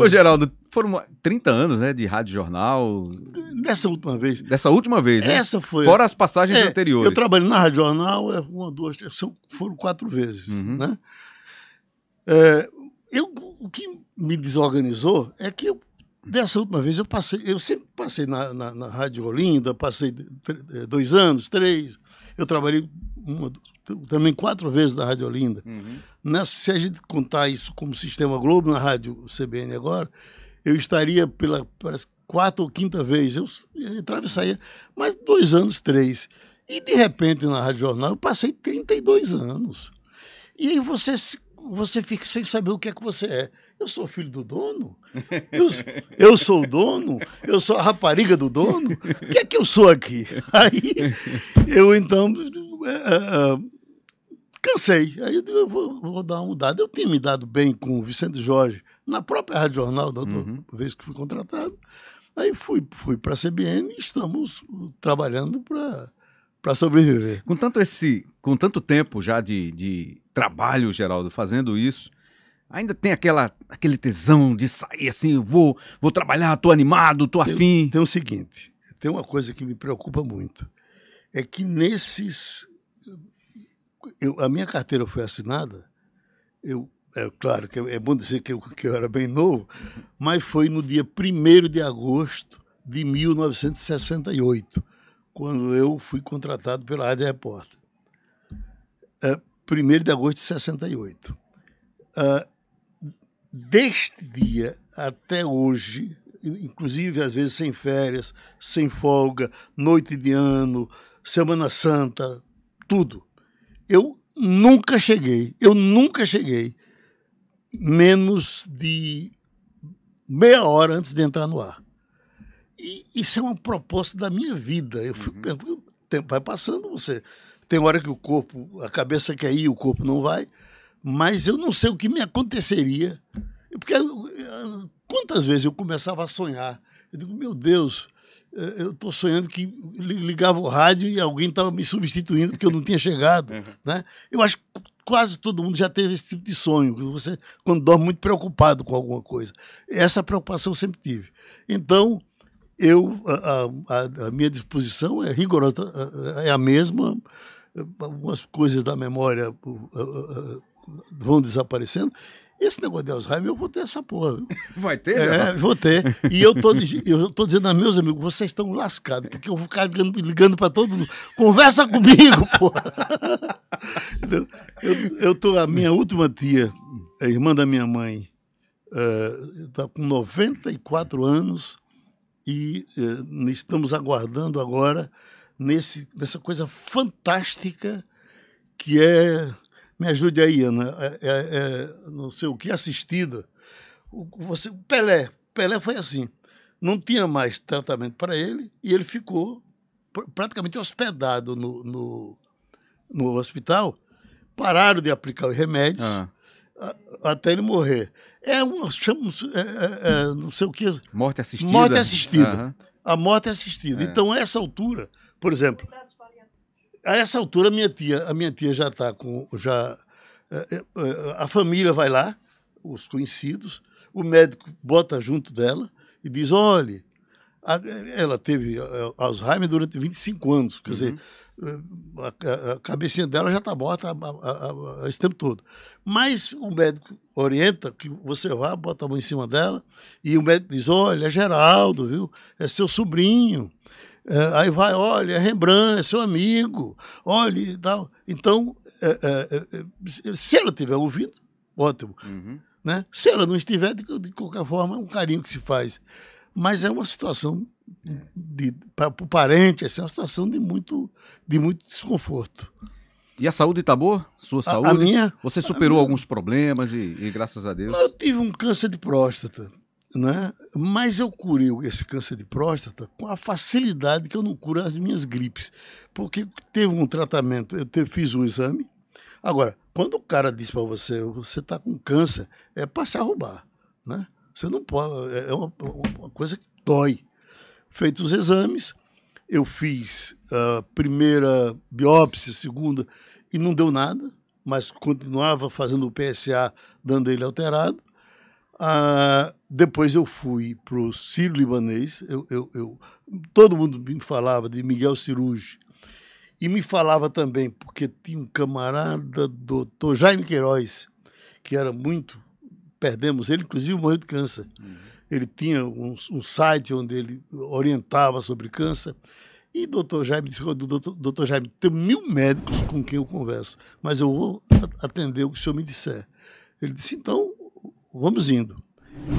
Ô, Geraldo, foram 30 anos né, de rádio jornal. Dessa última vez. Dessa última vez, né? Essa foi. Fora as passagens é, anteriores. Eu trabalhei na Rádio Jornal, uma, duas, foram quatro vezes. Uhum. Né? É, eu, o que me desorganizou é que eu, dessa última vez eu passei, eu sempre passei na, na, na Rádio Olinda, passei dois anos, três. Eu trabalhei uma, também quatro vezes na Rádio Olinda. Uhum. Nessa, se a gente contar isso como Sistema Globo na Rádio CBN agora, eu estaria pela parece, quarta ou quinta vez. Eu, eu entrava e saía, mas dois anos, três. E de repente na Rádio Jornal eu passei 32 anos. E aí você você fica sem saber o que é que você é. Eu sou filho do dono? Eu, eu sou o dono? Eu sou a rapariga do dono? O que é que eu sou aqui? *laughs* Aí eu então é, é, é cansei. Aí eu vou, vou, dar uma mudada. Eu tinha me dado bem com o Vicente Jorge na própria Rádio Jornal, da outra uhum. vez que fui contratado. Aí fui, fui para a CBN e estamos trabalhando para para sobreviver. Com tanto esse, com tanto tempo já de, de trabalho, Geraldo, fazendo isso, ainda tem aquela, aquele tesão de sair assim, vou, vou trabalhar, tô animado, tô afim. Tem, o seguinte, tem uma coisa que me preocupa muito, é que nesses, eu, a minha carteira foi assinada, eu é claro que é bom dizer que eu, que eu era bem novo, mas foi no dia 1 de agosto de 1968 quando eu fui contratado pela Rádio Repórter. É, 1 de agosto de 68. É, deste dia até hoje, inclusive às vezes sem férias, sem folga, noite de ano, Semana Santa, tudo. Eu nunca cheguei, eu nunca cheguei menos de meia hora antes de entrar no ar. E isso é uma proposta da minha vida. Eu fico uhum. o tempo vai passando, você tem hora que o corpo, a cabeça quer ir, o corpo não vai, mas eu não sei o que me aconteceria. Porque quantas vezes eu começava a sonhar, eu digo, meu Deus, eh, eu estou sonhando que ligava o rádio e alguém estava me substituindo porque eu não tinha chegado. Uhum. Né? Eu acho que quase todo mundo já teve esse tipo de sonho, você quando dorme muito preocupado com alguma coisa. Essa preocupação eu sempre tive. Então, eu a, a, a, minha disposição é rigorosa, é a mesma. Algumas coisas da memória vão desaparecendo. Esse negócio de Alzheimer, eu vou ter essa porra. Viu? *laughs* Vai ter? É, vou ter. E eu tô, eu tô dizendo a meus amigos, vocês estão lascados, porque eu vou ficar ligando, ligando para todo mundo. Conversa comigo, *laughs* porra. Eu, eu tô, a minha última tia, a irmã da minha mãe, está uh, com 94 anos e eh, estamos aguardando agora nesse, nessa coisa fantástica que é. Me ajude aí, Ana. É, é, é, não sei o que, assistida. O, você, Pelé. Pelé foi assim. Não tinha mais tratamento para ele e ele ficou praticamente hospedado no, no, no hospital. Pararam de aplicar os remédios. Ah até ele morrer. É um, chama, é, é, é, não sei o que. Morte assistida. Morte assistida. Uhum. A morte assistida. Então, a essa altura, por exemplo, a essa altura, minha tia, a minha tia já está com. Já, é, é, a família vai lá, os conhecidos, o médico bota junto dela e diz: olhe, ela teve Alzheimer durante 25 anos. Quer uhum. dizer a, a, cabecinha dela já está morta a, esse tempo todo. Mas o médico orienta que você vá, bota a mão em cima dela, e o médico diz: olha, é Geraldo, viu? É seu sobrinho. É, aí vai, olha, é Rembrandt, é seu amigo, olha e tal. Então, é, é, é, se ela tiver ouvido, ótimo. Uhum. Né? Se ela não estiver, de, de, qualquer forma, é um carinho que se faz. Mas é uma situação, para o parente, assim, é uma situação de muito, de muito desconforto. E a saúde está boa? Sua saúde? A, a minha, Você superou minha... alguns problemas e, e, graças a Deus. Eu tive um câncer de próstata, né? mas eu curei esse câncer de próstata com a facilidade que eu não curo as minhas gripes. Porque teve um tratamento, eu te, fiz um exame, Agora, quando o cara diz para você, você está com câncer, é para se arrumar, né? Você não pode, é, é uma, uma coisa que dói. Feitos os exames, eu fiz a primeira biópsia, segunda, e não deu nada, mas continuava fazendo o PSA, dando ele alterado. Ah, depois eu fui para o Sírio Libanês. Eu, eu, eu, todo mundo me falava de Miguel Cirugi, e me falava também, porque tinha um camarada, doutor Jaime Queiroz, que era muito. Perdemos ele, inclusive morreu de câncer. Uhum. Ele tinha um, um, site onde ele orientava sobre câncer. E doutor Jaime disse: doutor, doutor Jaime, tem mil médicos com quem eu converso, mas eu vou atender o que o senhor me disser. Ele disse: então, vamos indo.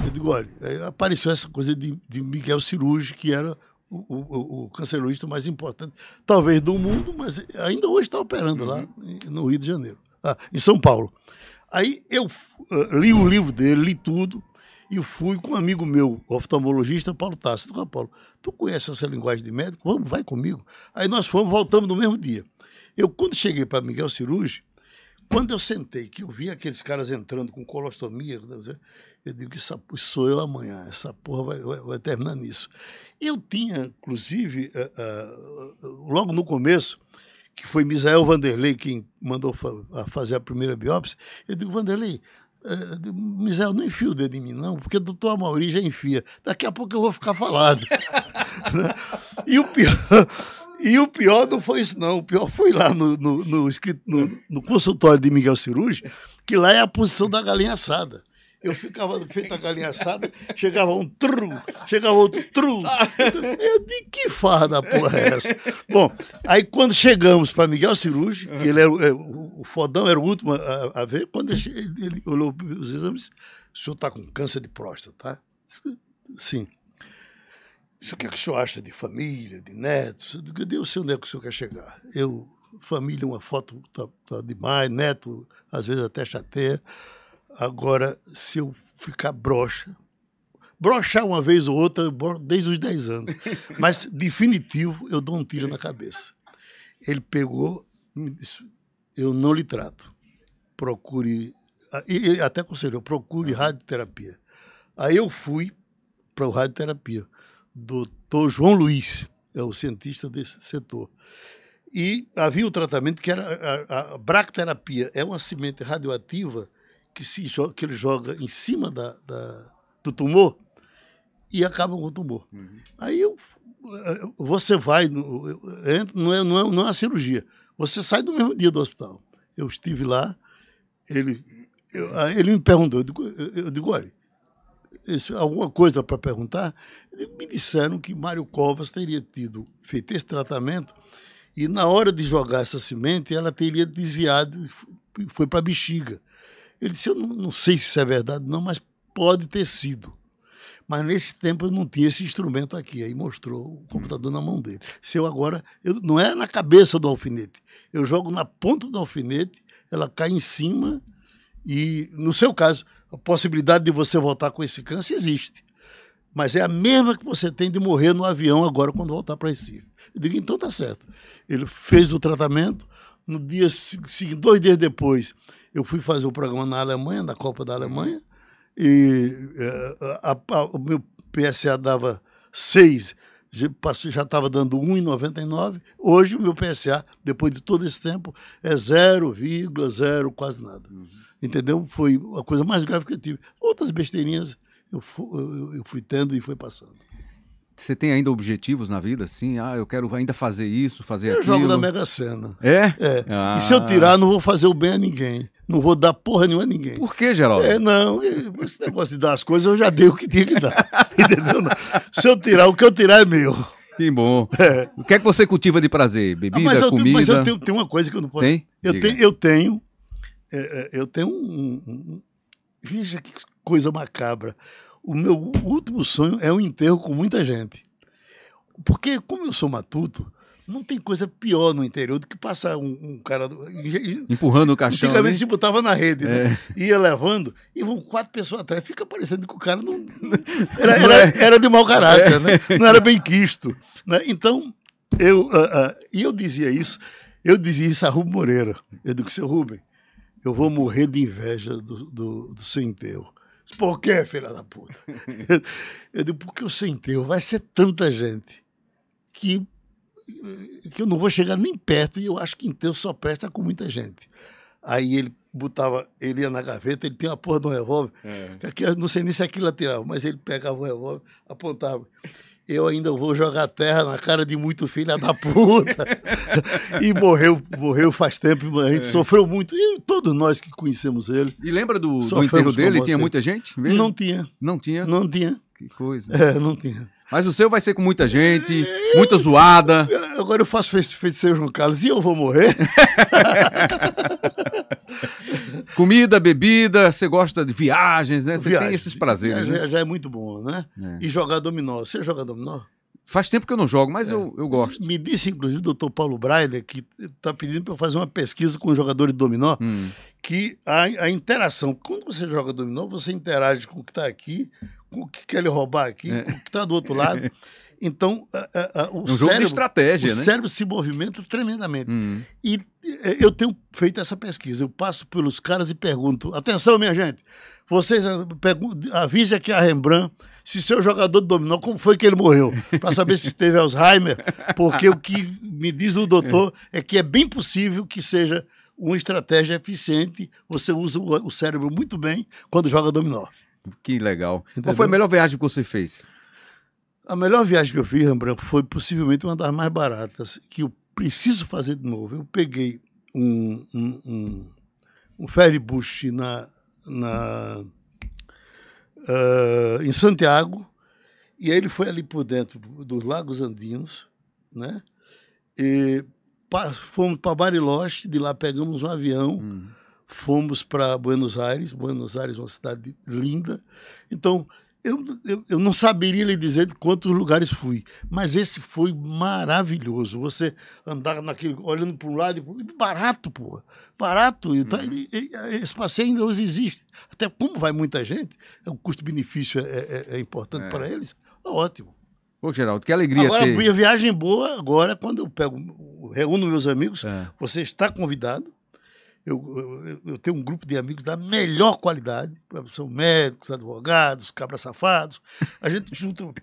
Eu digo: olha, apareceu essa coisa de, de Miguel Cirurgi, que era o, o, o, cancerologista mais importante, talvez do mundo, mas ainda hoje está operando uhum. lá no Rio de Janeiro, ah, em São Paulo. Aí eu uh, li o livro dele, li tudo, e fui com um amigo meu, oftalmologista, Paulo Tássio. Ah, Paulo, tu conhece essa linguagem de médico? Vamos, vai comigo. Aí nós fomos, voltamos no mesmo dia. Eu, quando cheguei para Miguel Cirurgi, quando eu sentei, que eu vi aqueles caras entrando com colostomia, eu digo que sou eu amanhã, essa porra vai, vai, vai terminar nisso. Eu tinha, inclusive, uh, uh, logo no começo, que foi Misael Vanderlei quem mandou fa fazer a primeira biópsia, eu digo, Vanderlei, uh, Misael, não enfia o dedo em mim, não, porque o doutor Amauri já enfia. Daqui a pouco eu vou ficar falado. *laughs* Né? e, o pior, *laughs* e o pior não foi isso, não. O pior foi lá no, no, no, no, no consultório de Miguel Cirurgi, que lá é a posição da galinha assada. Eu ficava feito a galinha assada, chegava um tru, chegava outro tru. Eu de que farda porra é essa? Bom, aí quando chegamos para Miguel Cirurgi, que ele era é, o, fodão, era o último a, a ver, quando ele, ele olhou os exames, o senhor está com câncer de próstata, tá? Sim. O que, é que o senhor acha de família, de netos? Eu digo, eu sei onde é que o senhor quer chegar. Eu, família, uma foto tá, tá demais, neto, às vezes até chateia. Agora, se eu ficar broxa, brochar uma vez ou outra desde os 10 anos, *laughs* mas definitivo, eu dou um tiro na cabeça. Ele pegou, me disse, eu não lhe trato. Procure, e até aconselhou, procure radioterapia. Aí eu fui para o radioterapia. Doutor João Luiz, é o cientista desse setor. E havia o tratamento que era a, a bracterapia, é uma semente radioativa que, se joga, que ele joga em cima da, da do tumor e acaba com o tumor. Uhum. Aí eu, eh, você vai, no, não, é, não, é, não é a cirurgia, você sai do mesmo dia do hospital. Eu estive lá, ele, eu, ele me perguntou, eu digo, eu digo olha, isso, alguma coisa para perguntar? Me disseram que Mário Covas teria tido feito esse tratamento e na hora de jogar essa semente ela teria desviado e foi para a bexiga. Ele disse: Eu não, não sei se isso é verdade, não, mas pode ter sido. Mas nesse tempo eu não tinha esse instrumento aqui. Aí mostrou o computador na mão dele. Se eu agora. Eu, não é na cabeça do alfinete. Eu jogo na ponta do alfinete, ela cai em cima. E, no seu caso, a possibilidade de você voltar com esse câncer existe. Mas é a mesma que você tem de morrer no avião agora quando voltar para Recife. Eu digo, então tá certo. Ele fez o tratamento. No dia dois dias depois, eu fui fazer o programa na Alemanha, na Copa da Alemanha, e eh, a, a, o meu PSA dava 6, já estava dando 1,99. Hoje o meu PSA, depois de todo esse tempo, é 0,0 quase nada. Uhum. Entendeu? Foi a coisa mais grave que eu tive. Outras besteirinhas eu fui, eu fui tendo e foi passando. Você tem ainda objetivos na vida, assim? Ah, eu quero ainda fazer isso, fazer eu aquilo. Eu jogo na Mega Sena. É? É. Ah. E se eu tirar, não vou fazer o bem a ninguém. Não vou dar porra nenhuma a ninguém. Por que, Geraldo? É, não. Esse negócio de dar as coisas, eu já dei o que tinha que dar. *laughs* Entendeu? Se eu tirar, o que eu tirar é meu. Que bom. É. O que é que você cultiva de prazer? Bebida, ah, mas comida? Tenho, mas eu tenho, tenho, uma coisa que eu não posso... Tem? Eu tenho, eu tenho, é, é, eu tenho um, um, veja que coisa macabra. O meu último sonho é um enterro com muita gente. Porque, como eu sou matuto, não tem coisa pior no interior do que passar um, um cara. Empurrando o caixão. Antigamente se botava na rede, né? é. né? Ia levando, e vão quatro pessoas atrás. Fica parecendo que o cara não. *laughs* Era, era, é. era de mau caráter, é. né? Não era bem quisto. Né? Então, eu. Uh, uh, e eu dizia isso, eu dizia isso a Rubem Moreira. Eu digo, seu Rubem, eu vou morrer de inveja do, do, do seu enterro. Por quê, filha da puta? *laughs* Eu digo, porque o seu enterro vai ser tanta gente que que eu não vou chegar nem perto e eu acho que enterro só presta com muita gente. Aí ele botava, ele ia na gaveta, ele tinha uma porra de um revólver, é. que não sei nem se aquilo atirava, mas ele pegava o revólver, apontava. Eu ainda vou jogar terra na cara de muito filha da puta. *laughs* e morreu, morreu faz tempo, a gente é. sofreu muito. E todos nós que conhecemos ele. E lembra do, do enterro dele? Tinha muita gente? Mesmo? Não tinha. Não tinha? Não tinha. Que coisa. É, não tinha. Mas o seu vai ser com muita gente, muita zoada. Agora eu faço feiticeiro João Carlos e eu vou morrer. *laughs* Comida, bebida, você gosta de viagens, né? Você Viagem. tem esses prazeres. Já, né? já é muito bom, né? É. E jogar dominó. Você joga dominó? Faz tempo que eu não jogo, mas é. eu, eu gosto. Me disse, inclusive, o doutor Paulo Braider, que está pedindo para eu fazer uma pesquisa com jogadores de dominó, hum. que a, a interação, quando você joga dominó, você interage com o que está aqui, o que quer roubar aqui, é. o que está do outro lado. *laughs* Então, a, a, o, um cérebro, estratégia, o né? cérebro se movimenta tremendamente. Uhum. E é, eu tenho feito essa pesquisa. Eu passo pelos caras e pergunto: atenção, minha gente, vocês avise aqui a Rembrandt se seu jogador de dominó, como foi que ele morreu? *laughs* Para saber se teve Alzheimer, porque o que me diz o doutor é que é bem possível que seja uma estratégia eficiente. Você usa o cérebro muito bem quando joga dominó. Que legal. Entendeu? Qual foi a melhor viagem que você fez? A melhor viagem que eu fiz, Rembrandt, foi possivelmente uma das mais baratas, que eu preciso fazer de novo. Eu peguei um, um, um, um ferry bush na, na, uh, em Santiago, e ele foi ali por dentro dos Lagos Andinos, né? E fomos para Bariloche, de lá pegamos um avião. Hum fomos para Buenos Aires, Buenos Aires é uma cidade linda. Então, eu, eu, eu, não saberia lhe dizer de quantos lugares fui, mas esse foi maravilhoso. Você andar naquele, olhando para um lado e pro, barato, pô, barato. Uhum. esse passeio ainda hoje existe. Até como vai muita gente, o custo-benefício é, é, é, importante é. para eles. É ótimo. Pô, Geraldo, que alegria agora, ter... viagem boa agora, quando eu pego, reúno meus amigos, é. você está convidado eu, eu, eu, tenho um grupo de amigos da melhor qualidade, são médicos, advogados, cabras safados. A gente *laughs* junto,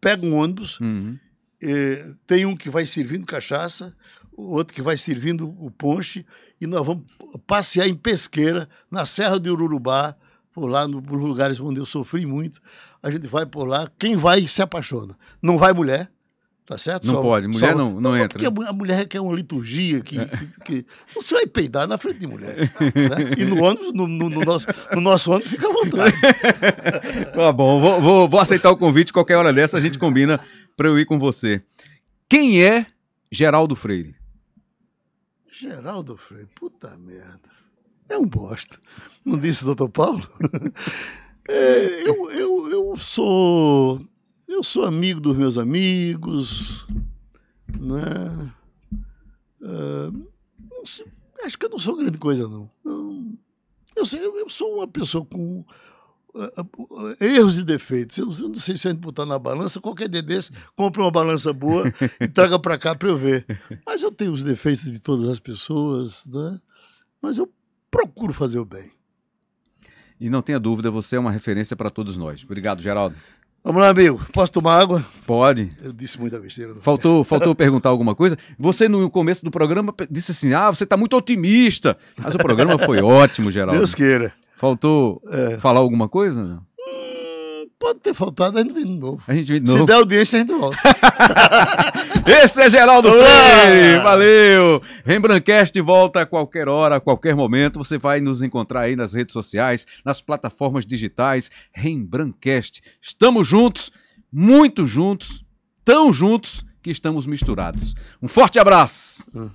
pega um ônibus, uhum. eh, tem um que vai servindo cachaça, o outro que vai servindo o ponche, e nós vamos passear em pesqueira na Serra de Ururubá, por lá, nos lugares onde eu sofri muito. A gente vai por lá, quem vai se apaixona. Não vai mulher, Tá certo? Não só, pode, mulher só, não, não, entra. Porque a mulher quer uma liturgia que, é. que, que, Você vai peidar na frente de mulher. Né? E no ônibus, no, no, no, nosso, no nosso ônibus, fica à vontade. *laughs* tá bom, vou, vou, vou aceitar o convite, qualquer hora dessa a gente combina para eu ir com você. Quem é Geraldo Freire? Geraldo Freire, puta merda. É um bosta. Não disse o doutor Paulo? *laughs* É, eu, eu, eu sou eu sou amigo dos meus amigos, né? Uh, sei, acho que eu não sou grande coisa, não. Eu, eu, eu sou uma pessoa com uh, erros e defeitos. Eu, não sei se a gente botar na balança, qualquer dia desse, compre uma balança boa e traga para cá para eu ver. Mas eu tenho os defeitos de todas as pessoas, né? Mas eu procuro fazer o bem. E não tenha dúvida, você é uma referência para todos nós. Obrigado, Geraldo. Vamos lá, amigo. Posso tomar água? Pode. Eu disse muita besteira. Faltou, faltou *laughs* perguntar alguma coisa? Você, no começo do programa, disse assim: ah, você está muito otimista. Mas o programa foi *laughs* ótimo, Geraldo. Deus queira. Faltou é. falar alguma coisa? Não? Pode ter faltado, a gente vem de novo. A gente vem de novo. Se der audiência, a gente volta. *laughs* Esse é Geraldo Freire. Valeu. Rembrandtcast volta a qualquer hora, a qualquer momento. Você vai nos encontrar aí nas redes sociais, nas plataformas digitais. Rembrandtcast. Estamos juntos, muito juntos, tão juntos que estamos misturados. Um forte abraço. Hum.